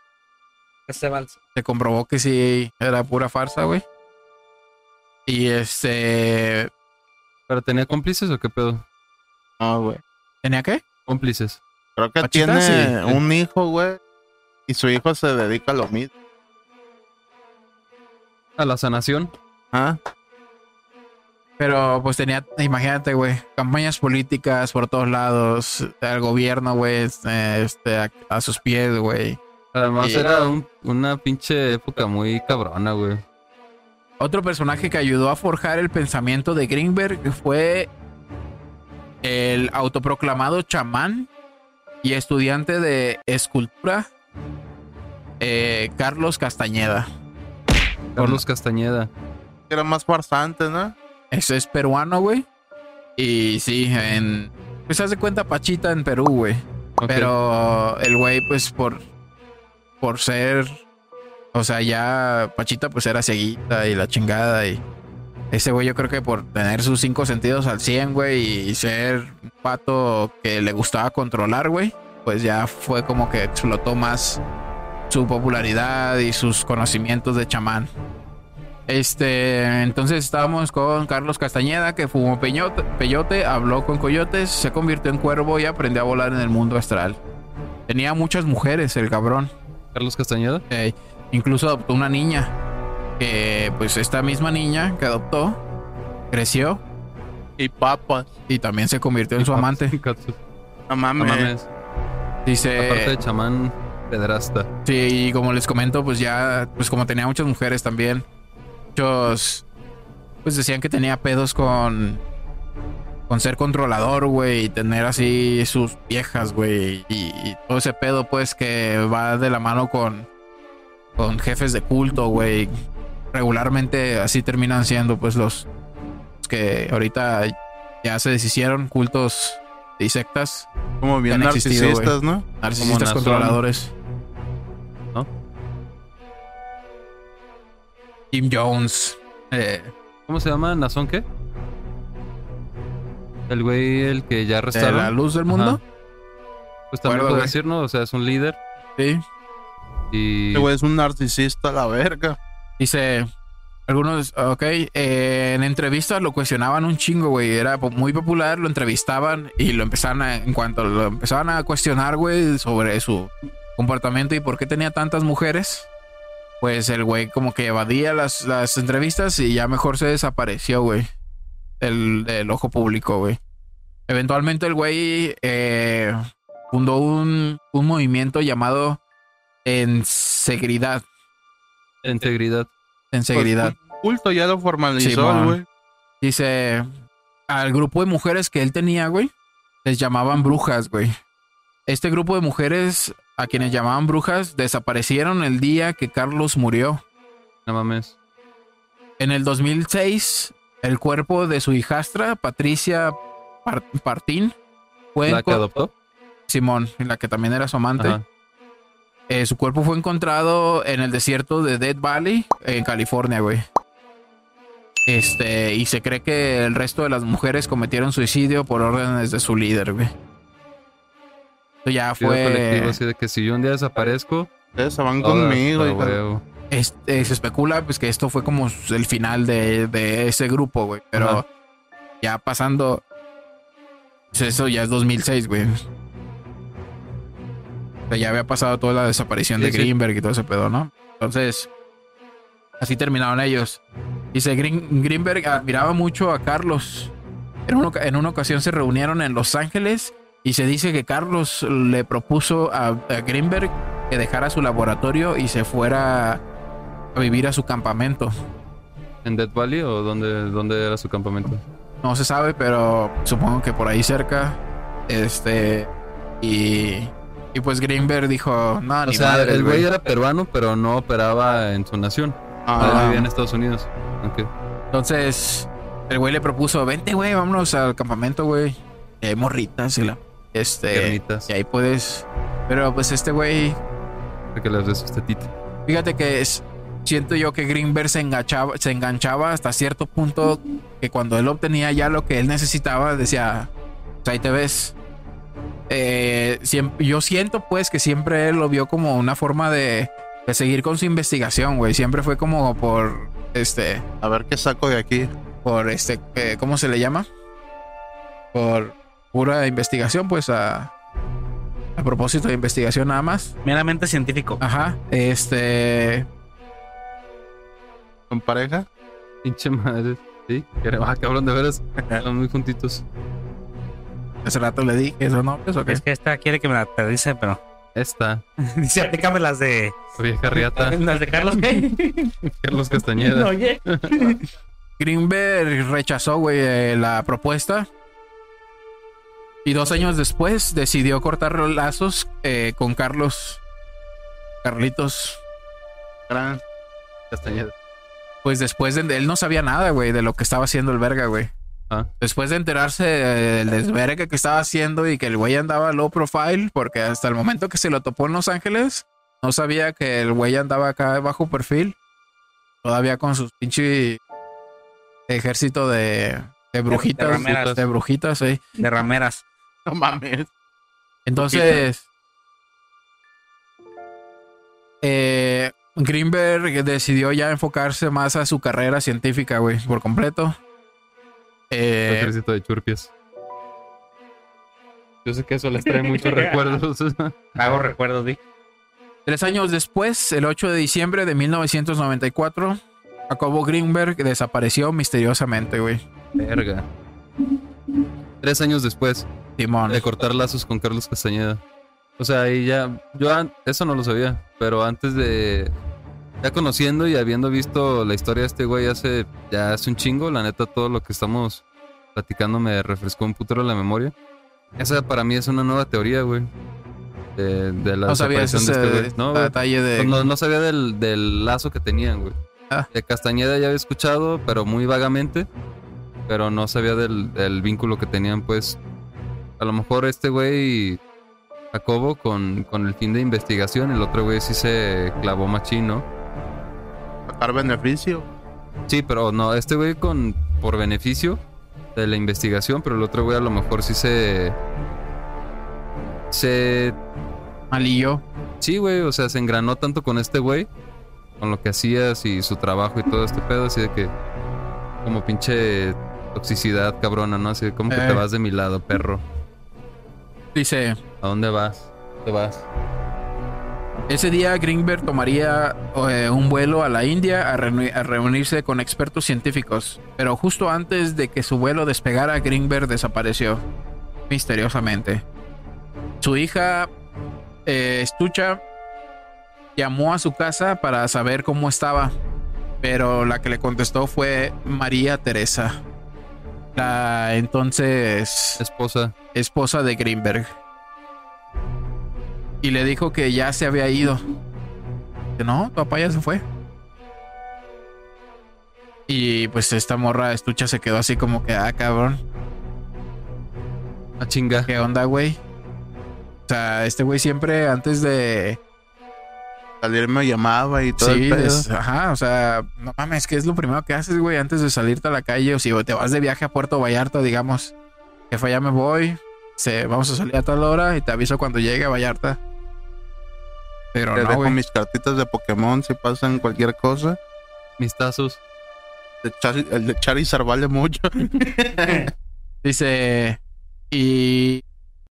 Speaker 4: Este vals.
Speaker 1: se comprobó que sí era pura farsa, güey. Y este.
Speaker 3: ¿Pero tenía cómplices o qué pedo?
Speaker 2: No, güey.
Speaker 1: ¿Tenía qué?
Speaker 3: Cómplices.
Speaker 2: Creo que
Speaker 1: Pachita,
Speaker 2: tiene
Speaker 3: sí.
Speaker 2: un hijo, güey. Y su hijo se dedica a lo mismo.
Speaker 3: A la sanación.
Speaker 2: ¿Ah?
Speaker 1: Pero pues tenía, imagínate, güey, campañas políticas por todos lados, el gobierno, güey, este, este, a, a sus pies, güey.
Speaker 3: Además
Speaker 1: Y-
Speaker 3: era un- una pinche época muy cabrona, güey.
Speaker 1: Otro personaje que ayudó a forjar el pensamiento de Greenberg fue el autoproclamado chamán y estudiante de escultura, eh, Carlos Castañeda.
Speaker 3: Carlos Castañeda.
Speaker 2: Era más farsante, ¿no?
Speaker 1: Ese es peruano, güey. Y sí, en. Pues haz de cuenta Pachita en Perú, güey. Pero el güey, pues por. Por ser. O sea, ya Pachita, pues era cieguita y la chingada. Y ese güey, yo creo que por tener sus cinco sentidos al 100, güey, y ser un pato que le gustaba controlar, güey, pues ya fue como que explotó más su popularidad y sus conocimientos de chamán. Este, entonces estábamos con Carlos Castañeda, que fumó peyote, peyote, habló con coyotes, se convirtió en cuervo y aprendió a volar en el mundo astral. Tenía muchas mujeres, el cabrón.
Speaker 3: Carlos Castañeda.
Speaker 1: Eh, incluso adoptó una niña. Que pues esta misma niña que adoptó creció
Speaker 2: Y papas.
Speaker 1: y también se convirtió en su amante.
Speaker 2: No mames.
Speaker 1: Dice.
Speaker 3: Aparte de chamán, pedrasta.
Speaker 1: Sí, y como les comento, pues ya, pues como tenía muchas mujeres también, muchos, pues decían que tenía pedos con, con ser controlador, güey, y tener así sus viejas, güey, y, y todo ese pedo, pues que va de la mano con, con jefes de culto, güey. Regularmente así terminan siendo, pues los, los que ahorita ya se deshicieron cultos y sectas,
Speaker 2: Como bien
Speaker 1: existido,
Speaker 2: narcisistas, ¿no?
Speaker 1: narcisistas controladores. Jim Jones. Eh,
Speaker 3: ¿Cómo se llama? ¿Nazón qué? El güey, el que ya
Speaker 1: de
Speaker 3: arrestaron.
Speaker 1: la luz del mundo.
Speaker 3: Ajá. Pues también puedo decir, ¿no? O sea, es un líder.
Speaker 1: Sí.
Speaker 3: Y.
Speaker 2: Este güey es un narcisista la verga.
Speaker 1: Dice. Algunos, ok, eh, en entrevistas lo cuestionaban un chingo, güey. Era muy popular, lo entrevistaban y lo empezaban a, en cuanto lo empezaban a cuestionar, güey, sobre su comportamiento y por qué tenía tantas mujeres, pues el güey como que evadía las, las entrevistas y ya mejor se desapareció, güey. El, del ojo público, güey. Eventualmente el güey eh, fundó un, un movimiento llamado Ensegridad.
Speaker 3: Integridad.
Speaker 1: Ensegridad.
Speaker 2: Pues, culto ya lo formalizó, güey.
Speaker 1: Dice, al grupo de mujeres que él tenía, güey, les llamaban brujas, güey. Este grupo de mujeres a quienes llamaban brujas desaparecieron el día que Carlos murió.
Speaker 3: No mames.
Speaker 1: En el 2006, el cuerpo de su hijastra, Patricia Par- Partín, fue
Speaker 3: ¿La que adoptó?
Speaker 1: Simón, la que también era su amante. Eh, su cuerpo fue encontrado en el desierto de Dead Valley, en California, güey. Este, y se cree que el resto de las mujeres cometieron suicidio por órdenes de su líder, güey. Esto ya
Speaker 3: Pido colectivo,
Speaker 1: fue.
Speaker 3: así de que si yo un día desaparezco,
Speaker 2: Ustedes se van conmigo.
Speaker 1: Este, se especula pues que esto fue como el final de, de ese grupo, güey. Pero
Speaker 3: Ajá.
Speaker 1: ya pasando. pues eso ya es 2006, güey. O sea, ya había pasado toda la desaparición
Speaker 3: Sí,
Speaker 1: de
Speaker 3: sí.
Speaker 1: Greenberg y todo ese pedo, ¿no? Entonces, así terminaron ellos. Dice Green- Greenberg admiraba mucho a Carlos. En una, en una ocasión se reunieron en Los Ángeles Y se dice que Carlos le propuso a, a Greenberg que dejara su laboratorio y se fuera a vivir a su campamento.
Speaker 3: ¿En Death Valley o dónde, dónde era su campamento?
Speaker 1: No se sabe, pero supongo que por ahí cerca. Este. Y. Y pues Greenberg dijo: No,
Speaker 3: O
Speaker 1: ni
Speaker 3: sea,
Speaker 1: madres,
Speaker 3: el güey
Speaker 1: güey".
Speaker 3: era peruano, pero no operaba en su nación.
Speaker 2: Ah,
Speaker 3: Él vivía en Estados Unidos.
Speaker 1: Entonces, el güey le propuso: Vente, güey, vámonos al campamento, güey. Hay morritas y la. Este.
Speaker 3: Piernitas.
Speaker 1: Y ahí puedes. Pero pues este güey.
Speaker 3: Que des.
Speaker 1: Fíjate que es. Siento yo que Greenberg se enganchaba, se enganchaba hasta cierto punto que cuando él obtenía ya lo que él necesitaba, decía, "Pues ahí te ves. Eh, yo siento pues que siempre él lo vio como una forma de, de seguir con su investigación, güey. Siempre fue como por, este,
Speaker 2: A ver qué saco de aquí.
Speaker 1: por este, eh, ¿cómo se le llama? Por pura investigación, pues a, a propósito de investigación nada más.
Speaker 4: Meramente científico.
Speaker 1: Ajá, este...
Speaker 2: ¿Con pareja?
Speaker 3: Pinche madre. Sí. Ah, cabrón, de veras. Están muy juntitos.
Speaker 1: Hace rato le di que son hombres o qué.
Speaker 4: Es que esta quiere que me la aterrice, pero.
Speaker 3: Esta.
Speaker 4: Dice, aplícame las de.
Speaker 3: Vieja riata.
Speaker 4: Las de Carlos ¿qué?
Speaker 3: Carlos Castañeda.
Speaker 4: Oye.
Speaker 1: Greenberg rechazó, güey, eh, la propuesta. Y dos años después decidió cortar los lazos eh, con Carlos. Carlitos.
Speaker 2: Gran.
Speaker 3: Castañeda.
Speaker 1: Pues después de él no sabía nada, güey, de lo que estaba haciendo el verga, güey.
Speaker 3: Ah.
Speaker 1: Después de enterarse del desvergue que estaba haciendo y que el güey andaba low profile, porque hasta el momento que se lo topó en Los Ángeles, no sabía que el güey andaba acá bajo perfil. Todavía con sus pinche ejército de, de brujitas. De,
Speaker 4: rameras.
Speaker 1: brujitas, sí.
Speaker 4: De rameras.
Speaker 2: No mames.
Speaker 1: Entonces, eh, Greenberg decidió ya enfocarse más a su carrera científica, güey, por completo. Eh,
Speaker 3: Ejército de churpias. Yo sé que eso les trae muchos recuerdos.
Speaker 4: Hago recuerdos, Vic.
Speaker 1: Tres años después, el 8 de diciembre de 1994, Jacobo Greenberg desapareció misteriosamente, güey.
Speaker 3: Verga. Tres años después De cortar lazos con Carlos Castañeda. O sea, ahí ya. Yo an- eso no lo sabía. Pero antes de. Ya conociendo y habiendo visto la historia de este güey hace. Ya hace un chingo. La neta, todo lo que estamos platicando me refrescó un putero la memoria. Esa para mí es una nueva teoría, güey. De, de la
Speaker 1: No
Speaker 3: desaparición
Speaker 1: ese
Speaker 3: de este güey. No, güey.
Speaker 1: detalle de...
Speaker 3: No, no sabía del, del lazo que tenían, güey.
Speaker 1: Ah.
Speaker 3: De Castañeda ya había escuchado, pero muy vagamente. Pero no sabía del, del vínculo que tenían, pues. A lo mejor este güey, Jacobo, con, con el fin de investigación, el otro güey sí se clavó machín, ¿no?
Speaker 2: Sacar beneficio.
Speaker 3: Sí, pero no, este güey con por beneficio de la investigación, pero el otro güey a lo mejor sí se. Se
Speaker 1: Malillo.
Speaker 3: Sí, güey, o sea, se engranó tanto con este güey, con lo que hacías y su trabajo y todo este pedo, así de que como pinche toxicidad cabrona, ¿no? Así de como que
Speaker 1: Eh.
Speaker 3: te vas de mi lado, perro.
Speaker 1: Dice,
Speaker 3: ¿A dónde vas? ¿Te vas?
Speaker 1: ese día Greenberg tomaría eh, un vuelo a la India a reunirse con expertos científicos, pero justo antes de que su vuelo despegara, Greenberg desapareció misteriosamente. Su hija, eh, Stucha, llamó a su casa para saber cómo estaba, pero la que le contestó fue María Teresa, la entonces
Speaker 3: Esposa.
Speaker 1: esposa de Greenberg. Y le dijo que ya se había ido. Que no, tu papá ya se fue. Y pues esta morra estucha se quedó así como que, ah, cabrón,
Speaker 3: A chinga.
Speaker 1: ¿qué onda, güey? O sea, este güey siempre antes de...
Speaker 2: Salir me llamaba y todo
Speaker 1: Sí,
Speaker 2: el pedo.
Speaker 1: ajá, o sea, no mames, ¿qué es lo primero que haces, güey, antes de salirte a la calle? O si te vas de viaje a Puerto Vallarta, digamos, jefa, ya me voy, se, vamos a salir a tal hora y te aviso cuando llegue a Vallarta. Pero
Speaker 2: Te
Speaker 1: no,
Speaker 2: dejo mis cartitas de Pokémon si pasan cualquier cosa.
Speaker 3: Mis tazos.
Speaker 2: Char- el de Charizard vale mucho.
Speaker 1: Dice, y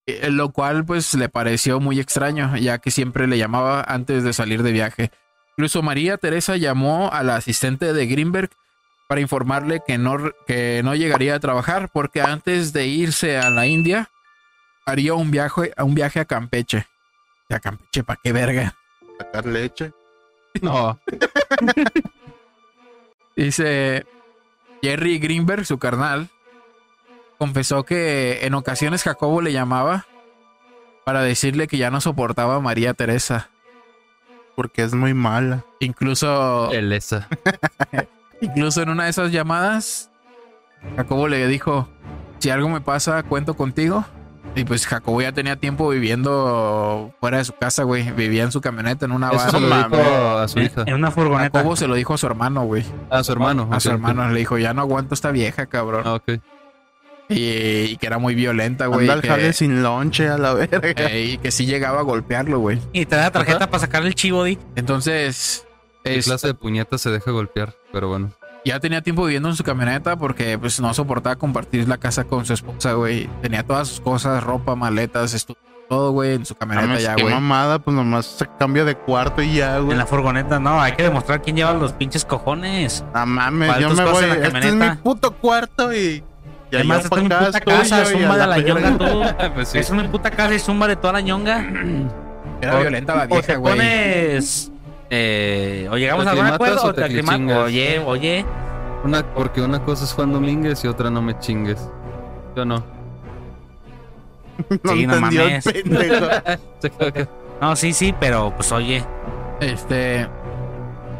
Speaker 1: lo cual pues le pareció muy extraño, ya que siempre le llamaba antes de salir de viaje. Incluso María Teresa llamó a la asistente de Greenberg para informarle que no, que no llegaría a trabajar porque antes de irse a la India haría un viaje, a un viaje a Campeche. ¿Y a Campeche para qué verga?
Speaker 2: Sacar leche.
Speaker 3: No.
Speaker 1: Dice Jerry Greenberg, su carnal, confesó que en ocasiones Jacobo le llamaba para decirle que ya no soportaba a María Teresa.
Speaker 2: Porque es muy mala.
Speaker 1: Incluso, incluso en una de esas llamadas, Jacobo le dijo, si algo me pasa, cuento contigo. Y pues Jacobo ya tenía tiempo viviendo fuera de su casa, güey. Vivía en su camioneta en una
Speaker 3: Eso se
Speaker 1: van.
Speaker 3: lo
Speaker 2: mames.
Speaker 3: dijo a su hija.
Speaker 4: En una furgoneta.
Speaker 1: Jacobo se lo dijo a su hermano, güey.
Speaker 3: A su hermano.
Speaker 1: A su hermano le dijo, ya no aguanto esta vieja, cabrón.
Speaker 3: Ah, ok.
Speaker 1: Y, y que era muy violenta, güey.
Speaker 2: Anda al
Speaker 1: que-
Speaker 2: jale sin lonche a la verga.
Speaker 1: Eh, y que sí llegaba a golpearlo, güey.
Speaker 4: Y trae la tarjeta
Speaker 3: Ajá.
Speaker 4: para sacar el chivo, di.
Speaker 1: Entonces,
Speaker 3: ¿Qué
Speaker 1: es-
Speaker 3: clase de puñeta se deja golpear? Pero bueno.
Speaker 1: ya tenía tiempo viviendo en su camioneta porque pues no soportaba compartir la casa con su esposa, güey. Tenía todas sus cosas, ropa, maletas, estu- todo, güey, en su camioneta
Speaker 2: Mames,
Speaker 1: ya, güey.
Speaker 2: mamada, pues nomás se cambia de cuarto y ya, güey.
Speaker 4: En la furgoneta, no, hay que demostrar quién lleva los pinches cojones.
Speaker 2: No mames,
Speaker 4: ¿Cuál
Speaker 2: yo me voy.
Speaker 4: en la
Speaker 2: Este es mi puto cuarto y. Y
Speaker 4: Además,
Speaker 2: allá
Speaker 4: esta es mi
Speaker 2: pa' acá
Speaker 4: puta casa, zumba de la ñonga tú.
Speaker 3: Pues sí.
Speaker 4: Es una puta casa y zumba de toda la ñonga.
Speaker 1: Era violenta la
Speaker 4: O te
Speaker 1: vieja, güey.
Speaker 4: pones. Eh, o llegamos
Speaker 3: ¿Te
Speaker 4: a
Speaker 3: aclimatas
Speaker 4: acuerdo
Speaker 3: o
Speaker 4: te
Speaker 3: te?
Speaker 4: Oye, oye.
Speaker 3: Una, porque una cosa es Juan Domínguez y otra no me chingues. Yo no.
Speaker 2: No
Speaker 4: Sí, no mames. No, sí, sí, pero pues oye.
Speaker 1: Este.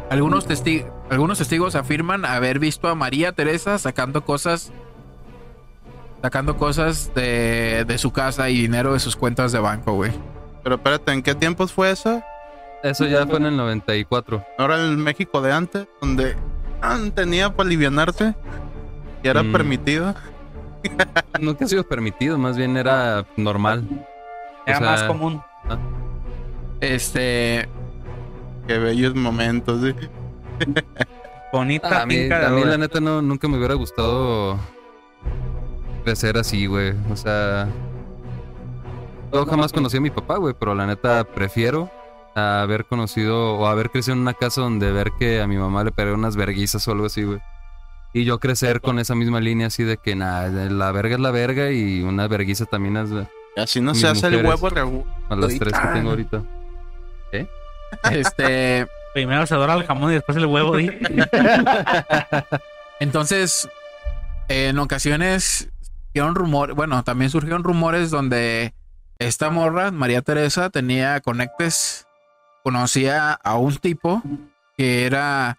Speaker 1: Algunos, testi- algunos testigos afirman haber visto a María Teresa sacando cosas. Sacando cosas de, de su casa y dinero de sus cuentas de banco, güey.
Speaker 2: Pero espérate, ¿en qué tiempos fue eso?
Speaker 3: Eso ya fue en el 94.
Speaker 2: Ahora el México de antes, donde ah, tenía para alivianarse y era
Speaker 3: Mm.
Speaker 2: permitido.
Speaker 3: Nunca ha sido permitido, más bien era normal.
Speaker 4: Era
Speaker 3: O sea,
Speaker 4: más común.
Speaker 1: Este.
Speaker 2: Qué bellos momentos. ¿sí?
Speaker 4: Bonita
Speaker 3: A mí,
Speaker 4: finca de
Speaker 3: a mí la neta no, nunca me hubiera gustado crecer así, güey. O sea, yo jamás conocí a mi papá, güey, pero la neta prefiero haber conocido o haber crecido en una casa donde ver que a mi mamá le pegué unas verguizas o algo así, güey. Y yo crecer con esa misma línea así de que nada, la verga es la verga y una verguiza también es
Speaker 2: así no
Speaker 3: Mis
Speaker 2: se hace el huevo regu-
Speaker 3: a las tres que tengo ahorita.
Speaker 1: Este.
Speaker 4: Primero se adora el jamón y después el huevo, di.
Speaker 1: Entonces, en ocasiones rumores, bueno, también surgieron rumores donde esta morra, María Teresa, tenía conectes, conocía a un tipo que era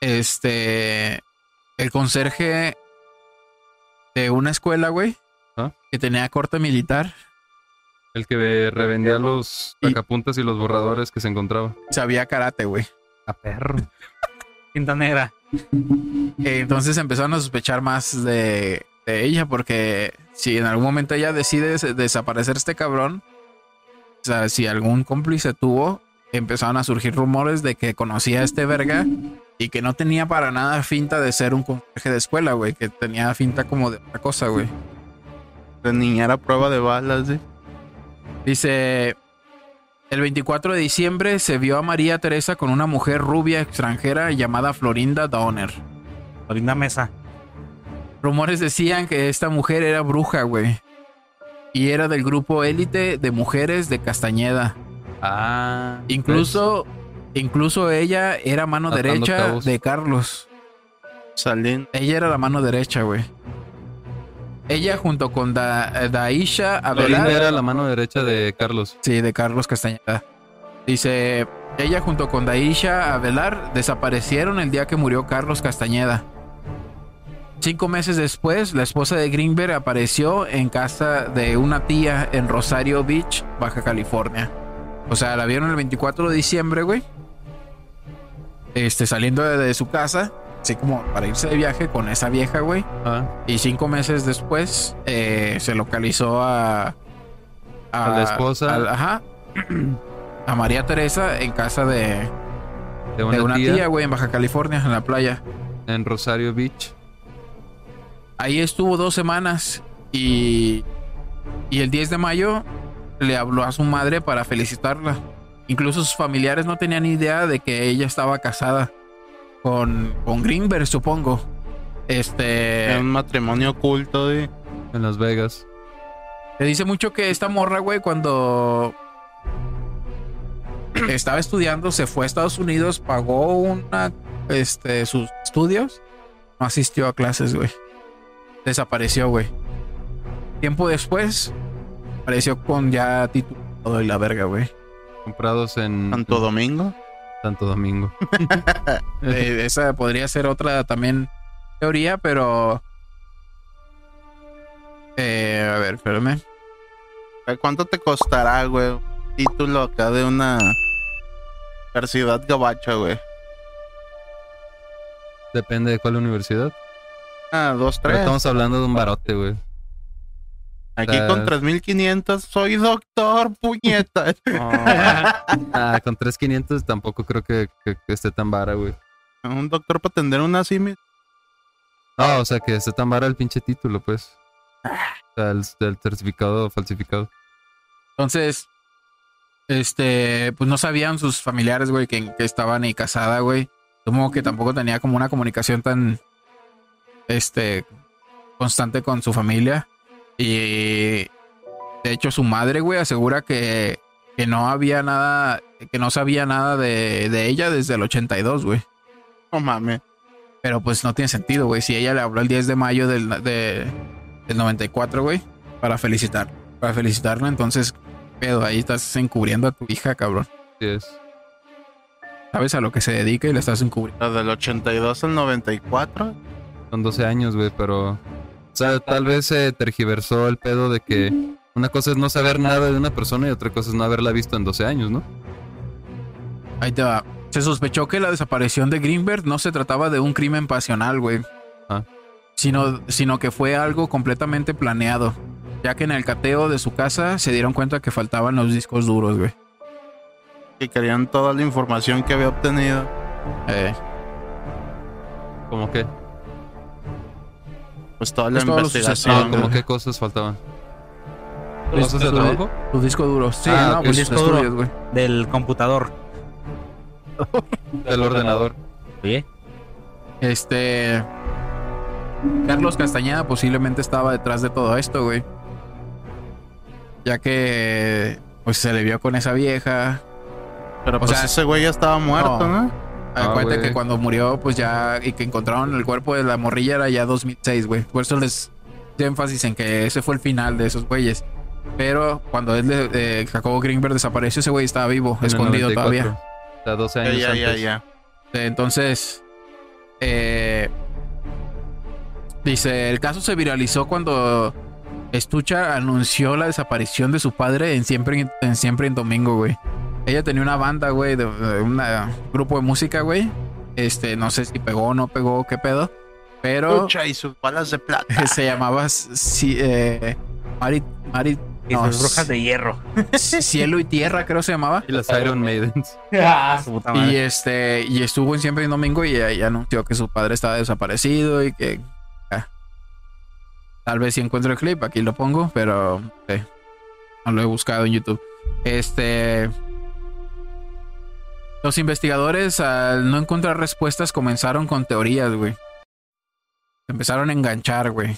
Speaker 1: este el conserje de una escuela, güey,
Speaker 3: ¿Ah?
Speaker 1: que tenía corte militar,
Speaker 3: El que revendía los sacapuntas y los borradores que se encontraba.
Speaker 1: sabía karate, güey.
Speaker 3: A perro.
Speaker 4: Tinta negra.
Speaker 1: Entonces empezaron a sospechar más de, de ella, porque si en algún momento ella decide des- desaparecer este cabrón, o sea, si algún cómplice tuvo, empezaron a surgir rumores de que conocía a este verga y que no tenía para nada finta de ser un conserje de escuela, güey, que tenía finta como de otra cosa, güey.
Speaker 2: de niñera a prueba de balas. ¿sí?
Speaker 1: Dice, el 24 de diciembre se vio a María Teresa con una mujer rubia extranjera llamada Florinda Donner.
Speaker 4: Linda mesa.
Speaker 1: Rumores decían que esta mujer era bruja, güey. Y era del grupo élite de mujeres de Castañeda.
Speaker 3: Ah.
Speaker 1: Incluso, incluso ella era mano derecha
Speaker 3: cabos.
Speaker 1: de Carlos.
Speaker 2: Salín.
Speaker 1: Ella era la mano derecha, güey. Ella junto con Da- Daisha
Speaker 3: Florinda
Speaker 1: Avelar.
Speaker 3: era la mano derecha de Carlos.
Speaker 1: Sí, de Carlos Castañeda. Dice, ella junto con Daisha Avelar desaparecieron el día que murió Carlos Castañeda. Cinco meses después, la esposa de Greenberg apareció en casa de una tía en Rosario Beach, Baja California. O sea, la vieron el 24 de diciembre, güey. Este, saliendo de, de su casa, así como para irse de viaje con esa vieja, güey.
Speaker 3: Ah,
Speaker 1: Y cinco meses después eh, se localizó a,
Speaker 3: A la esposa.
Speaker 1: a- ajá. A María Teresa en casa de,
Speaker 3: de una,
Speaker 1: de una
Speaker 3: tía,
Speaker 1: tía, güey, en Baja California, en la playa.
Speaker 3: en Rosario Beach.
Speaker 1: Ahí estuvo dos semanas y, y el 10 de mayo le habló a su madre para felicitarla. Incluso sus familiares no tenían idea de que ella estaba casada con, con Greenberg, supongo. Este.
Speaker 2: Era un matrimonio oculto. ¿sí?
Speaker 3: En Las Vegas.
Speaker 1: Se dice mucho que esta morra, güey, cuando estaba estudiando, se fue a Estados Unidos, pagó una, este, sus estudios, no asistió a clases, güey. Desapareció, güey. Tiempo después, apareció con ya título todo y la verga, güey.
Speaker 3: Comprados en
Speaker 2: Santo Domingo.
Speaker 3: Santo Domingo.
Speaker 1: Eh, esa podría ser otra también teoría, pero. Eh, a ver, espérame.
Speaker 2: ¿Cuánto te costará, güey? Título acá de una universidad gabacha, güey.
Speaker 3: Depende de cuál universidad.
Speaker 2: Dos,
Speaker 3: Pero
Speaker 2: tres.
Speaker 3: estamos hablando de un barote, güey.
Speaker 2: Aquí con 3500 soy doctor, puñeta.
Speaker 3: Ah, con 3500 tampoco creo que, que- que esté tan vara, güey.
Speaker 2: un doctor para atender una simi.
Speaker 3: No, o sea, que esté tan vara el pinche título, pues. O sea, el, el certificado falsificado.
Speaker 1: Entonces, este, pues no sabían sus familiares, güey, que, que estaba ni casada, güey. Supongo que tampoco tenía como una comunicación tan, este, constante con su familia. Y de hecho, su madre, güey, asegura que, que no había nada, que no sabía nada de, de ella desde el 82, güey.
Speaker 2: No mames.
Speaker 1: Pero pues no tiene sentido, güey. Si ella le habló el 10 de mayo del, de- del 94, güey, para felicitar, para felicitarla, entonces, pedo, ahí estás encubriendo a tu hija, cabrón.
Speaker 3: Sí es.
Speaker 1: Sabes a lo que se dedica y la estás encubriendo.
Speaker 2: Del 82 al 94.
Speaker 3: Son 12 años, güey, pero. O sea, tal vez se tergiversó el pedo de que una cosa es no saber nada de una persona y otra cosa es no haberla visto en 12 años, ¿no?
Speaker 1: Ahí te va. Se sospechó que la desaparición de Greenberg no se trataba de un crimen pasional, güey.
Speaker 3: Ah.
Speaker 1: Sino, sino que fue algo completamente planeado. Ya que en el cateo de su casa se dieron cuenta que faltaban los discos duros, güey.
Speaker 2: Que querían toda la información que había obtenido.
Speaker 1: Eh,
Speaker 3: ¿Cómo qué?
Speaker 2: Pues toda la
Speaker 1: Pues todos los
Speaker 2: investigación.
Speaker 3: ¿Cómo qué cosas faltaban? ¿Cosas de trabajo?
Speaker 1: Tus discos duros. Sí,
Speaker 3: Ah,
Speaker 1: no,
Speaker 3: ok.
Speaker 1: pues
Speaker 4: Disco duro.
Speaker 1: estudios.
Speaker 4: Del computador.
Speaker 3: Del ordenador.
Speaker 4: Oye,
Speaker 1: Este. Carlos Castañeda posiblemente estaba detrás de todo esto, güey. Ya que. Pues se le vio con esa vieja.
Speaker 2: Pero
Speaker 1: O
Speaker 2: pues
Speaker 1: sea,
Speaker 2: ese güey ya estaba muerto,
Speaker 1: no.
Speaker 2: ¿no?
Speaker 3: Ah,
Speaker 1: Acuérdate
Speaker 3: güey.
Speaker 1: que cuando murió, pues ya. Y que encontraron el cuerpo de la morrilla era ya 2006, güey. Por eso les énfasis en que ese fue el final de esos güeyes. Pero cuando él, eh, Jacobo Greenberg desapareció, ese güey estaba vivo,
Speaker 3: en
Speaker 1: escondido
Speaker 3: 94.
Speaker 1: todavía.
Speaker 3: O sea, 12
Speaker 2: Ya,
Speaker 3: años
Speaker 2: ya, ya,
Speaker 3: antes.
Speaker 2: ya.
Speaker 1: Entonces, eh, dice, el caso se viralizó cuando Estucha anunció la desaparición de su padre en Siempre en, Siempre en Domingo, güey. Ella tenía una banda, güey, de, de un grupo de música, güey. Este, no sé si pegó o no pegó, qué pedo. Pero
Speaker 2: Lucha y sus balas de plata.
Speaker 1: se llamaba sí, eh, Mari, Mari,
Speaker 4: y
Speaker 1: no,
Speaker 4: sus brujas de hierro.
Speaker 1: Cielo y Tierra, creo se llamaba.
Speaker 3: Y las Iron Maidens.
Speaker 4: Ah, su puta
Speaker 1: Y este, y estuvo en siempre en domingo y ahí anunció que su padre estaba desaparecido y que ah, tal vez si encuentro el clip, aquí lo pongo, pero eh, no lo he buscado en YouTube. Este los investigadores al no encontrar respuestas comenzaron con teorías, güey. Empezaron a enganchar, güey.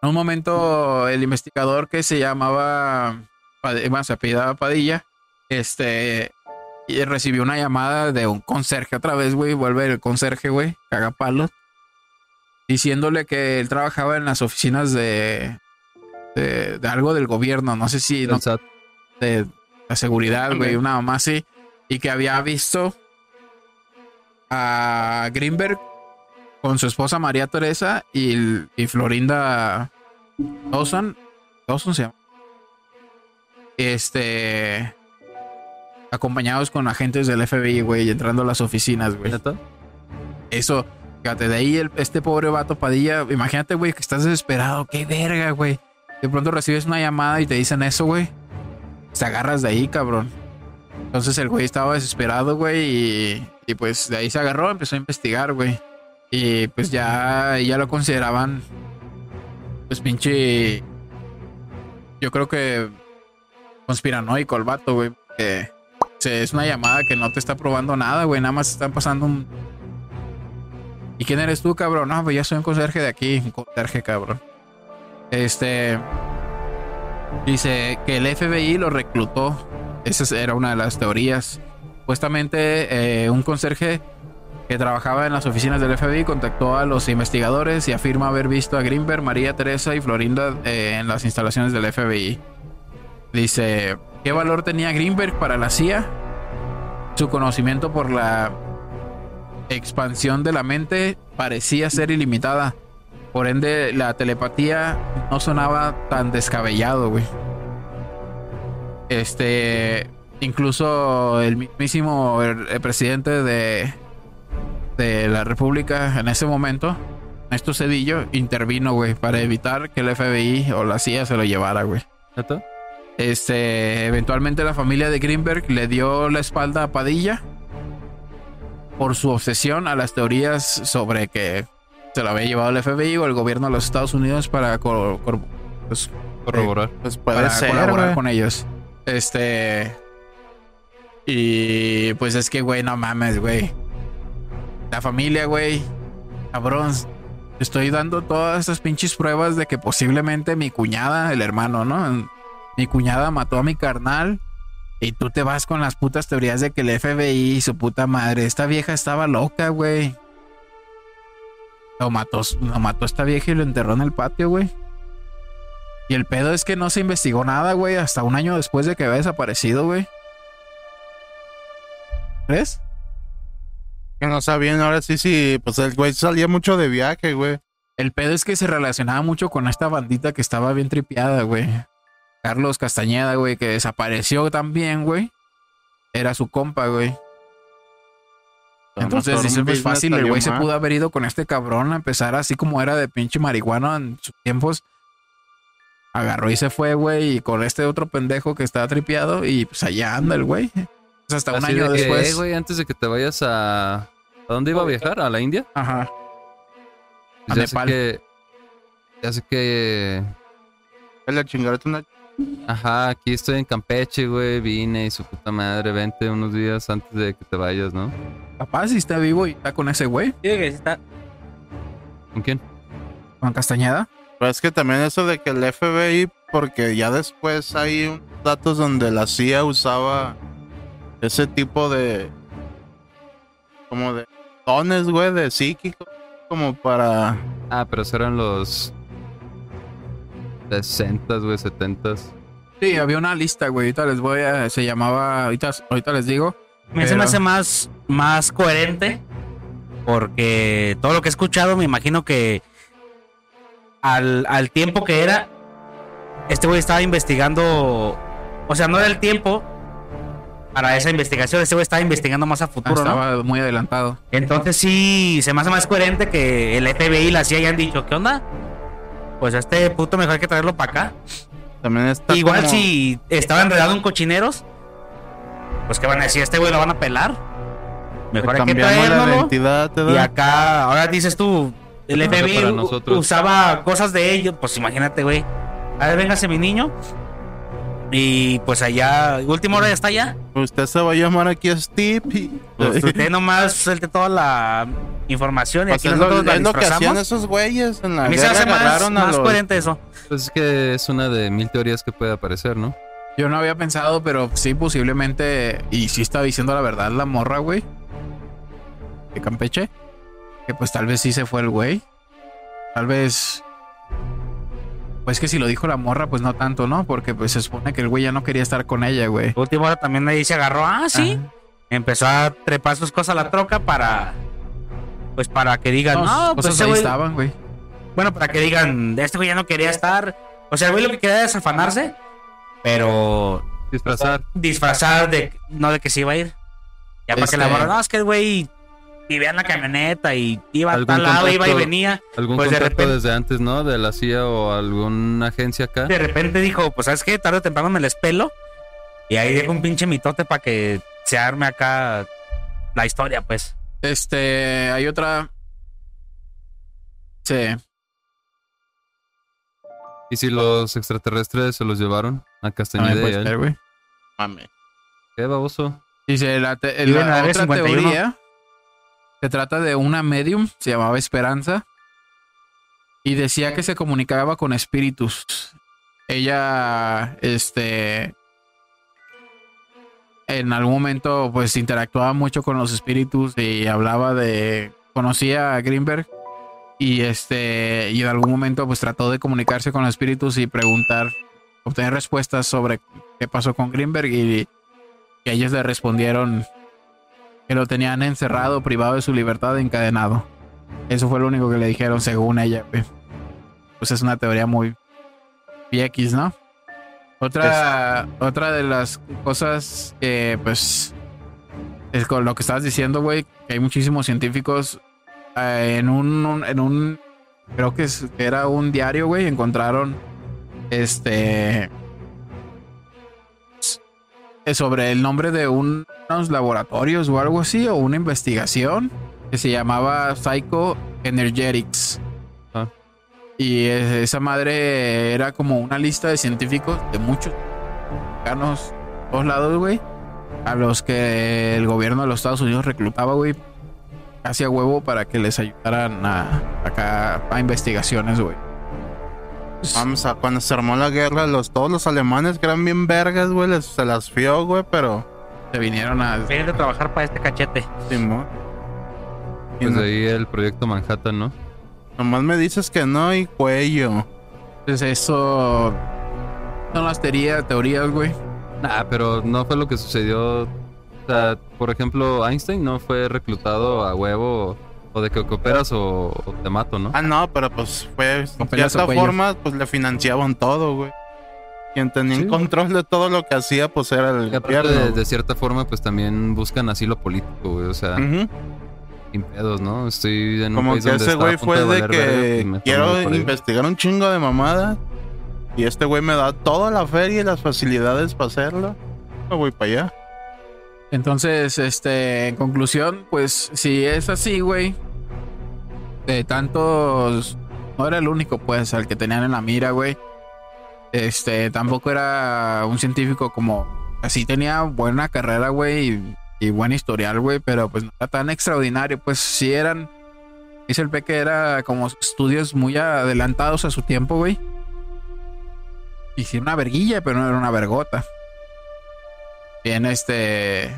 Speaker 1: En un momento el investigador que se llamaba bueno, se apellidaba Padilla, este y recibió una llamada de un conserje otra vez, güey. Vuelve el conserje, güey. Caga palos. Diciéndole que él trabajaba en las oficinas de, de, de algo del gobierno. No sé si no, de la seguridad, güey. Una mamá así. Y que había visto a Greenberg con su esposa María Teresa y, y Florinda Dawson. Dawson se llama. Este acompañados con agentes del FBI, güey, entrando a las oficinas, güey. Eso, fíjate, de ahí el- este pobre vato Padilla, imagínate, güey, que estás desesperado, qué verga, güey. De pronto recibes una llamada y te dicen eso, güey. Te agarras de ahí, cabrón. Entonces el güey estaba desesperado, güey, y, y pues de ahí se agarró, empezó a investigar, güey. Y pues ya, ya lo consideraban, pues pinche, yo creo que conspiranoico el vato, güey. Que es una llamada que no te está probando nada, güey. Nada más están pasando un. ¿Y quién eres tú, cabrón? No, pues ya soy un conserje de aquí. Un conserje, cabrón. Este. Dice que el FBI lo reclutó. Esa era una de las teorías. Supuestamente eh, un conserje que trabajaba en las oficinas del FBI contactó a los investigadores y afirma haber visto a Greenberg, María Teresa y Florinda eh, en las instalaciones del FBI. Dice, ¿qué valor tenía Greenberg para la CIA? Su conocimiento por la expansión de la mente parecía ser ilimitada. Por ende, la telepatía no sonaba tan descabellado, güey. Este, incluso el mismísimo el presidente de, de la República en ese momento, Néstor Cedillo, intervino, güey, para evitar que el FBI o la CIA se lo llevara, güey. Este, eventualmente la familia de Greenberg le dio la espalda a Padilla por su obsesión a las teorías sobre que se lo había llevado el FBI o el gobierno de los Estados Unidos para cor- cor- pues,
Speaker 3: Corroborar.
Speaker 2: Pues puede
Speaker 1: para
Speaker 2: ser,
Speaker 1: colaborar con ellos. Este. Y pues es que, güey, no mames, güey. La familia, güey. Cabrón. Estoy dando todas estas pinches pruebas de que posiblemente mi cuñada, el hermano, ¿no? Mi cuñada mató a mi carnal. Y tú te vas con las putas teorías de que el FBI y su puta madre. Esta vieja estaba loca, güey. Lo mató, lo mató esta vieja y lo enterró en el patio, güey. Y el pedo es que no se investigó nada, güey, hasta un año después de que había desaparecido, güey. ¿Crees?
Speaker 2: Que no sabían ahora sí, sí. Pues el güey salía mucho de viaje, güey.
Speaker 1: El pedo es que se relacionaba mucho con esta bandita que estaba bien tripeada, güey. Carlos Castañeda, güey, que desapareció también, güey. Era su compa, güey. Entonces dice, pues fácil, el güey se pudo haber ido con este cabrón a empezar así como era de pinche marihuana en sus tiempos. Agarró y se fue, güey, y con este otro pendejo que estaba tripeado y pues allá anda el güey. Pues hasta un año
Speaker 3: de que,
Speaker 1: después.
Speaker 3: güey, antes de que te vayas a... ¿A dónde iba a viajar? ¿A la India?
Speaker 1: Ajá.
Speaker 3: Pues
Speaker 1: A
Speaker 3: ya sé
Speaker 1: Nepal.
Speaker 3: que... Ya sé que...
Speaker 2: La chingada una.
Speaker 3: Ajá, aquí estoy en Campeche, güey. Vine y su puta madre, vente unos días antes de que te vayas, ¿no?
Speaker 1: Capaz si está vivo y está con ese güey,
Speaker 4: Digo que sí está.
Speaker 3: ¿Con quién?
Speaker 1: con Castañeda.
Speaker 2: Pero es que también eso de que el FBI, porque ya después hay datos donde la CIA usaba ese tipo de. como de dones, güey, de psíquico, como para.
Speaker 3: Ah, pero esos eran los... 60, güey, 70.
Speaker 1: Sí, había una lista, güey. Ahorita les voy a. Se llamaba. Ahorita, ahorita les digo.
Speaker 4: Me se
Speaker 1: Pero-
Speaker 4: me hace más, más coherente. Porque todo lo que he escuchado, me imagino que al, al tiempo que era, este güey estaba investigando. O sea, no era el tiempo para esa investigación. Este güey estaba investigando más a
Speaker 1: Ah,
Speaker 4: futuro, ¿no?
Speaker 1: estaba muy adelantado.
Speaker 4: Entonces sí, se me hace más coherente que el FBI y la CIA hayan dicho, ¿qué onda? Pues a este puto mejor hay que traerlo para acá.
Speaker 2: También está.
Speaker 4: Igual
Speaker 2: como-
Speaker 4: si estaba enredado en cochineros, pues que van a decir, este güey lo van a pelar. Mejor hay que
Speaker 2: ¿te
Speaker 4: Y acá, ahora dices tú, el FBI
Speaker 3: para nosotros.
Speaker 4: usaba cosas de ellos, pues imagínate, güey. A ver, véngase mi niño. Y pues allá, última hora ya está allá.
Speaker 2: Usted se va a llamar aquí Steve. y-
Speaker 4: Pues usted nomás suelte toda la información y
Speaker 2: Pues
Speaker 4: aquí
Speaker 2: es lo,
Speaker 4: nosotros la
Speaker 2: es lo que hacían esos güeyes en la
Speaker 4: A mí se hace más,
Speaker 2: a
Speaker 4: más
Speaker 2: los-
Speaker 4: coherente eso.
Speaker 3: Pues es que es una de mil teorías que puede aparecer, ¿no?
Speaker 1: Yo no había pensado, pero sí, posiblemente. Y sí estaba diciendo la verdad la morra, güey. De Campeche. Que pues tal vez sí se fue el güey. Tal vez. Pues que si lo dijo la morra, pues no tanto, ¿no? Porque pues se supone que el güey ya no quería estar con ella, güey.
Speaker 4: Última hora también ahí se agarró, ah, sí.
Speaker 1: Ajá.
Speaker 4: Empezó a trepar sus cosas a la troca para. Pues para que digan,
Speaker 1: No,
Speaker 4: no,
Speaker 1: sus
Speaker 4: pues ese
Speaker 1: ahí
Speaker 4: güey-
Speaker 1: estaban, güey.
Speaker 4: Bueno, para que digan, este güey ya no quería estar. O sea, el güey lo que quería era desafanarse, pero
Speaker 3: Disfrazar.
Speaker 4: disfrazar de no de que se iba a ir. Ya para que la
Speaker 1: Este-
Speaker 4: morra, no, es que el güey vivía en la camioneta y iba a
Speaker 3: Algún
Speaker 4: tal lado, iba y venía.
Speaker 3: Algún
Speaker 4: Pues de repente-
Speaker 3: desde antes, ¿no? De la CIA o alguna agencia acá.
Speaker 4: De repente dijo, pues sabes qué, tarde o temprano me les pelo. Y ahí dejo un pinche mitote para que se arme acá la historia, pues.
Speaker 1: Este, hay otra. Sí.
Speaker 3: ¿Y si los extraterrestres se los llevaron a Castañeda y.
Speaker 2: Mame.
Speaker 3: ¿Qué baboso?
Speaker 1: Dice, la, te- la otra
Speaker 4: 51.
Speaker 1: teoría se trata de una medium, se llamaba Esperanza, y decía que se comunicaba con espíritus. ella, este, en algún momento, pues interactuaba mucho con los espíritus y hablaba de, conocía a Greenberg y este, y en algún momento, pues trató de comunicarse con los espíritus y preguntar, obtener respuestas sobre qué pasó con Greenberg y que ellos le respondieron que lo tenían encerrado, privado de su libertad, encadenado. Eso fue lo único que le dijeron, según ella. Pues es una teoría muy X, ¿no? Otra, otra de las cosas que, pues, es con lo que estabas diciendo, güey, que hay muchísimos científicos eh, en un, en un, creo que es- que era un diario, güey, encontraron, este, sobre el nombre de un- unos laboratorios o algo así, o una investigación que se llamaba Psycho Energetics.
Speaker 3: Ah.
Speaker 1: Y esa madre era como una lista de científicos de muchos mexicanos, todos lados, güey, a los que el gobierno de los Estados Unidos reclutaba, güey, casi a huevo para que les ayudaran a, acá a investigaciones, güey.
Speaker 2: Vamos a cuando se armó la guerra, los, todos los alemanes que eran bien vergas, güey, les- se las fió, güey, pero.
Speaker 1: Se vinieron a...
Speaker 4: Vienen de trabajar para este cachete.
Speaker 2: Simón.
Speaker 3: Pues
Speaker 2: no-
Speaker 3: ahí el proyecto Manhattan, ¿no?
Speaker 2: nomás me dices que no y cuello.
Speaker 1: Entonces eso... Son las teorías, teorías, güey.
Speaker 3: Nah, pero no fue lo que sucedió. O sea, por ejemplo, Einstein no fue reclutado a huevo o de que cooperas o, o te mato, ¿no?
Speaker 2: Ah, no, pero pues fue. De cierta forma, pues le financiaban todo, güey. Quien tenía
Speaker 3: Sí,
Speaker 2: control de todo lo que hacía, pues era el
Speaker 3: Y aparte,
Speaker 2: gobierno.
Speaker 3: de, de cierta forma, pues también buscan asilo político, güey. O sea,
Speaker 2: Ujú.
Speaker 3: sin pedos, ¿no? Estoy en un
Speaker 2: Como
Speaker 3: país
Speaker 2: que
Speaker 3: donde
Speaker 2: ese güey fue de que quiero investigar un chingo de mamada. Y este güey me da toda la feria y las facilidades para hacerlo. Me voy para allá.
Speaker 1: Entonces, este, en conclusión, pues si es así, güey, de tantos, no era el único, pues, al que tenían en la mira, güey. Este, tampoco era un científico como, así tenía buena carrera, güey, y, buen historial, güey, pero pues no era tan extraordinario, pues sí eran, dice el Peque, era como estudios muy adelantados a su tiempo, güey. Y una verguilla, pero no era una vergota. Bien, este.